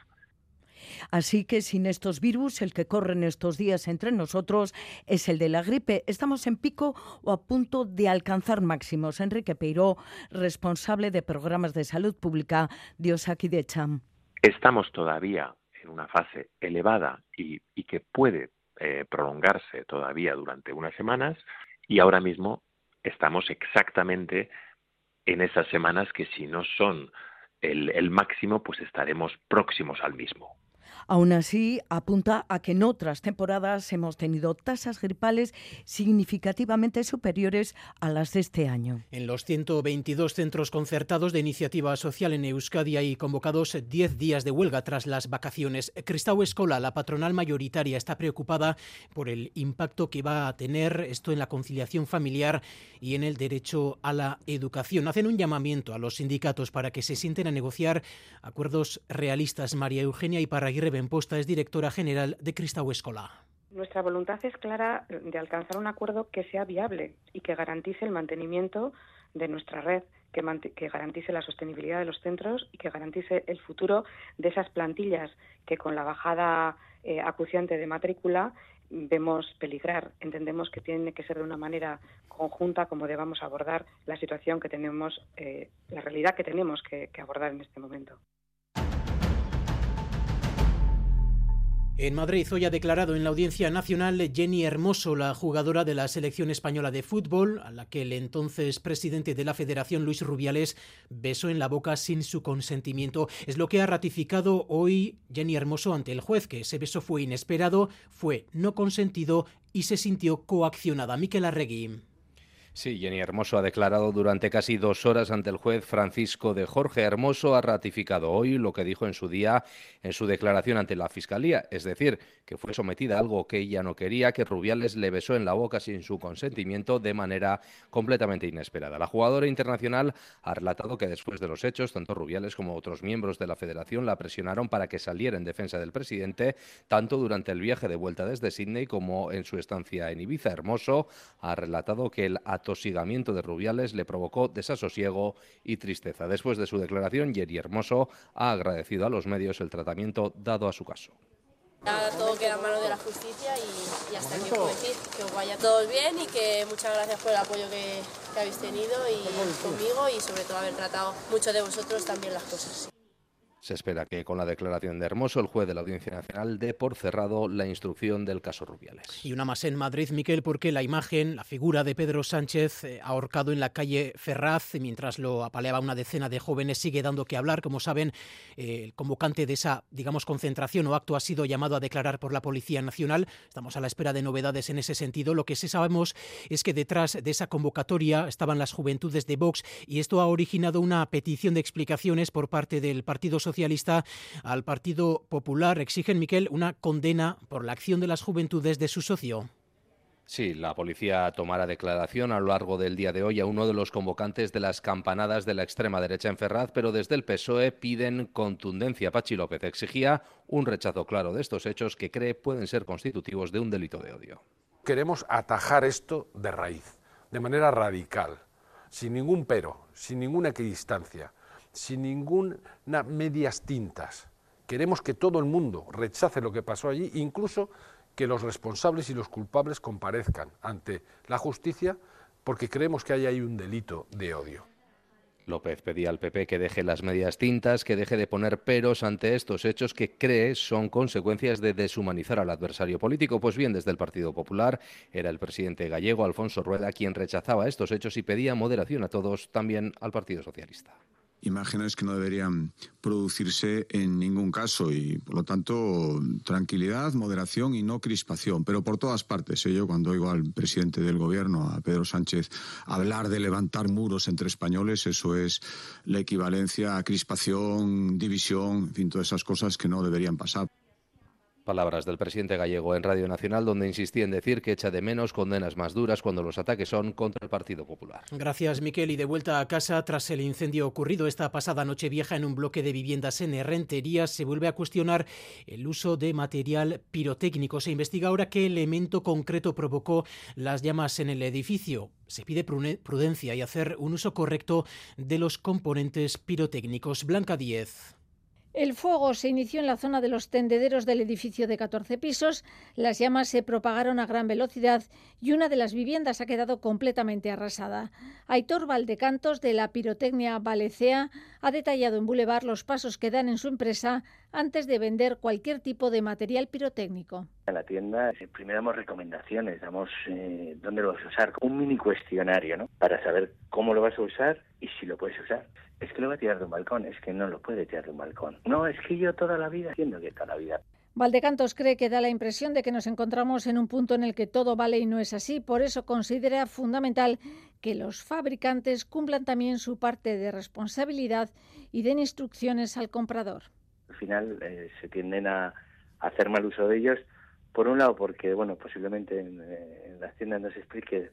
Así que sin estos virus, el que corren estos días entre nosotros es el de la gripe. Estamos en pico o a punto de alcanzar máximos. Enrique Peiró, responsable de programas de salud pública de Osaki de Cham. Estamos todavía en una fase elevada y, que puede eh, prolongarse todavía durante unas semanas y ahora mismo estamos exactamente en esas semanas que si no son el, el máximo, pues estaremos próximos al mismo. Aún así, apunta a que en otras temporadas hemos tenido tasas gripales significativamente superiores a las de este año. En los 122 centros concertados de iniciativa social en Euskadi hay convocados 10 días de huelga tras las vacaciones. Cristau Escola, la patronal mayoritaria, está preocupada por el impacto que va a tener esto en la conciliación familiar y en el derecho a la educación. Hacen un llamamiento a los sindicatos para que se sienten a negociar acuerdos realistas. María Eugenia y Iparraguirre Benposta es directora general de Cristau Escola. Nuestra voluntad es clara de alcanzar un acuerdo que sea viable y que garantice el mantenimiento de nuestra red, que, garantice la sostenibilidad de los centros y que garantice el futuro de esas plantillas que con la bajada eh, acuciante de matrícula vemos peligrar. Entendemos que tiene que ser de una manera conjunta como debamos abordar la situación que tenemos, eh, la realidad que tenemos que abordar en este momento. En Madrid hoy ha declarado en la Audiencia Nacional Jenny Hermoso, la jugadora de la selección española de fútbol, a la que el entonces presidente de la Federación, Luis Rubiales, besó en la boca sin su consentimiento. Es lo que ha ratificado hoy Jenny Hermoso ante el juez, que ese beso fue inesperado, fue no consentido y se sintió coaccionada. Miquel Arregui. Sí, Jenny Hermoso ha declarado durante casi dos horas ante el juez Francisco de Jorge Hermoso. Ha ratificado hoy lo que dijo en su día en su declaración ante la Fiscalía, es decir, que fue sometida a algo que ella no quería, que Rubiales le besó en la boca sin su consentimiento de manera completamente inesperada. La jugadora internacional ha relatado que después de los hechos, tanto Rubiales como otros miembros de la federación la presionaron para que saliera en defensa del presidente, tanto durante el viaje de vuelta desde Sydney como en su estancia en Ibiza. Hermoso ha relatado que el atosigamiento de Rubiales le provocó desasosiego y tristeza. Después de su declaración, Jerry Hermoso ha agradecido a los medios el tratamiento dado a su caso. Ya todo queda en manos de la justicia y, y hasta aquí puedo decir que os vaya todos bien y que muchas gracias por el apoyo que, que habéis tenido y conmigo y sobre todo haber tratado mucho de vosotros también las cosas. Se espera que con la declaración de Hermoso, el juez de la Audiencia Nacional dé por cerrado la instrucción del caso Rubiales. Y una más en Madrid, Miquel, porque la imagen, la figura de Pedro Sánchez eh, ahorcado en la calle Ferraz, mientras lo apaleaba una decena de jóvenes, sigue dando que hablar. Como saben, eh, el convocante de esa, digamos, concentración o acto ha sido llamado a declarar por la Policía Nacional. Estamos a la espera de novedades en ese sentido. Lo que sí sabemos es que detrás de esa convocatoria estaban las juventudes de Vox y esto ha originado una petición de explicaciones por parte del Partido Socialista Socialista al Partido Popular. Exigen, Miquel, una condena por la acción de las juventudes de su socio. Sí, la policía tomará declaración a lo largo del día de hoy a uno de los convocantes de las campanadas de la extrema derecha en Ferraz, pero desde el PSOE piden contundencia. Pachi López exigía un rechazo claro de estos hechos que cree pueden ser constitutivos de un delito de odio. Queremos atajar esto de raíz, de manera radical, sin ningún pero, sin ninguna equidistancia sin ninguna medias tintas. Queremos que todo el mundo rechace lo que pasó allí, incluso que los responsables y los culpables comparezcan ante la justicia, porque creemos que hay ahí un delito de odio. López pedía al PP que deje las medias tintas, que deje de poner peros ante estos hechos que cree son consecuencias de deshumanizar al adversario político. Pues bien, desde el Partido Popular era el presidente gallego Alfonso Rueda quien rechazaba estos hechos y pedía moderación a todos, también al Partido Socialista imágenes que no deberían producirse en ningún caso y, por lo tanto, tranquilidad, moderación y no crispación. Pero por todas partes, ¿eh? yo cuando oigo al presidente del Gobierno, a Pedro Sánchez, hablar de levantar muros entre españoles, eso es la equivalencia a crispación, división, en fin, todas esas cosas que no deberían pasar. Palabras del presidente gallego en Radio Nacional, donde insistía en decir que echa de menos condenas más duras cuando los ataques son contra el Partido Popular. Gracias, Miquel. Y de vuelta a casa, tras el incendio ocurrido esta pasada noche vieja en un bloque de viviendas en Herrentería, se vuelve a cuestionar el uso de material pirotécnico. Se investiga ahora qué elemento concreto provocó las llamas en el edificio. Se pide prudencia y hacer un uso correcto de los componentes pirotécnicos. Blanca Díez. El fuego se inició en la zona de los tendederos del edificio de 14 pisos, las llamas se propagaron a gran velocidad y una de las viviendas ha quedado completamente arrasada. Aitor Valdecantos, de la pirotecnia Valecea, ha detallado en Boulevard los pasos que dan en su empresa antes de vender cualquier tipo de material pirotécnico. En la tienda eh, primero damos recomendaciones, damos eh, dónde lo vas a usar, un mini cuestionario, ¿no? Para saber cómo lo vas a usar y si lo puedes usar es que lo va a tirar de un balcón, es que no lo puede tirar de un balcón. No, es que yo toda la vida haciendo que toda la vida. Valdecantos cree que da la impresión de que nos encontramos en un punto en el que todo vale y no es así, por eso considera fundamental que los fabricantes cumplan también su parte de responsabilidad y den instrucciones al comprador. Al final eh, se tienden a hacer mal uso de ellos, por un lado porque bueno posiblemente en, eh, en las tiendas no se explique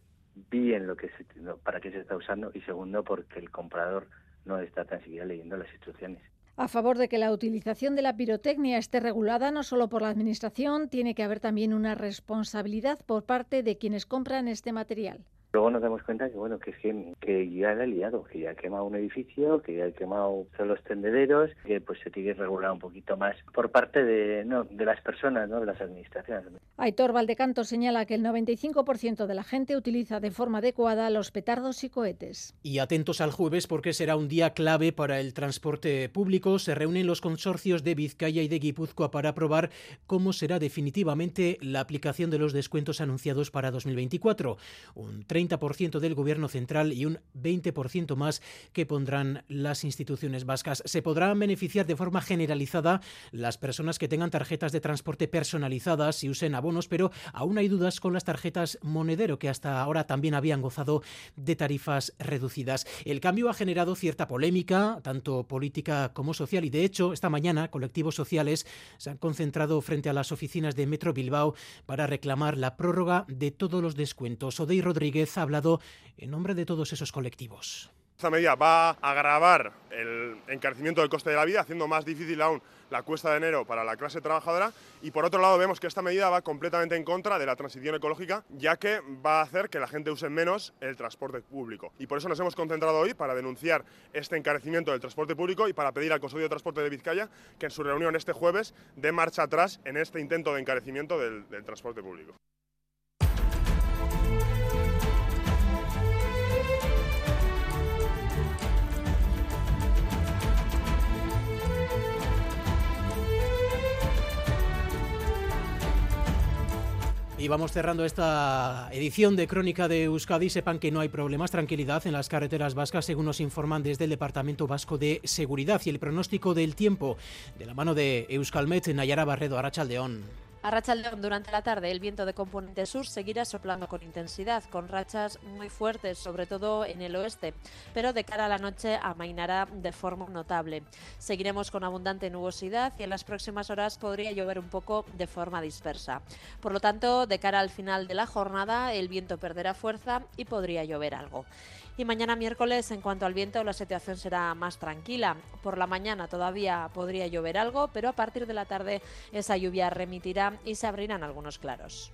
bien lo que se, para qué se está usando y segundo porque el comprador no está tan siquiera leyendo las instrucciones. A favor de que la utilización de la pirotecnia esté regulada no solo por la Administración, tiene que haber también una responsabilidad por parte de quienes compran este material. Luego nos damos cuenta que bueno que, que ya le ha liado, que ya ha quemado un edificio, que ya ha quemado todos los tendederos, que pues se tiene que regular un poquito más por parte de, no, de las personas, no de las administraciones. Aitor Valdecanto señala que el 95% de la gente utiliza de forma adecuada los petardos y cohetes. Y atentos al jueves porque será un día clave para el transporte público. Se reúnen los consorcios de Vizcaya y de Guipúzcoa para aprobar cómo será definitivamente la aplicación de los descuentos anunciados para 2024. Un 30% del Gobierno central y un 20% más que pondrán las instituciones vascas. Se podrán beneficiar de forma generalizada las personas que tengan tarjetas de transporte personalizadas y usen abonos, pero aún hay dudas con las tarjetas monedero que hasta ahora también habían gozado de tarifas reducidas. El cambio ha generado cierta polémica, tanto política como social, y de hecho, esta mañana colectivos sociales se han concentrado frente a las oficinas de Metro Bilbao para reclamar la prórroga de todos los descuentos. Odey Rodríguez ha hablado en nombre de todos esos colectivos. Esta medida va a agravar el encarecimiento del coste de la vida, haciendo más difícil aún la cuesta de enero para la clase trabajadora. Y por otro lado, vemos que esta medida va completamente en contra de la transición ecológica, ya que va a hacer que la gente use menos el transporte público. Y por eso nos hemos concentrado hoy para denunciar este encarecimiento del transporte público y para pedir al Consejo de Transporte de Vizcaya que en su reunión este jueves dé marcha atrás en este intento de encarecimiento del, del transporte público. Y vamos cerrando esta edición de Crónica de Euskadi. Sepan que no hay problemas, tranquilidad en las carreteras vascas, según nos informan desde el Departamento Vasco de Seguridad. Y el pronóstico del tiempo, de la mano de Euskalmet, Nayara Barredo, Arachaldeón. A Rachaldeón durante la tarde el viento de componente sur seguirá soplando con intensidad, con rachas muy fuertes, sobre todo en el oeste, pero de cara a la noche amainará de forma notable. Seguiremos con abundante nubosidad y en las próximas horas podría llover un poco de forma dispersa. Por lo tanto, de cara al final de la jornada el viento perderá fuerza y podría llover algo. Y mañana miércoles, en cuanto al viento, la situación será más tranquila. Por la mañana todavía podría llover algo, pero a partir de la tarde esa lluvia remitirá y se abrirán algunos claros.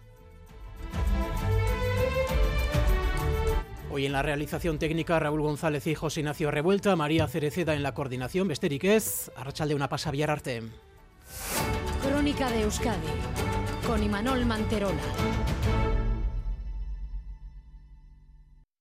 Hoy en la realización técnica Raúl González y José Ignacio Revuelta, María Cereceda en la coordinación, Besteriquez, Arrachalde una pasa arte. Crónica de Euskadi con Imanol Manterola.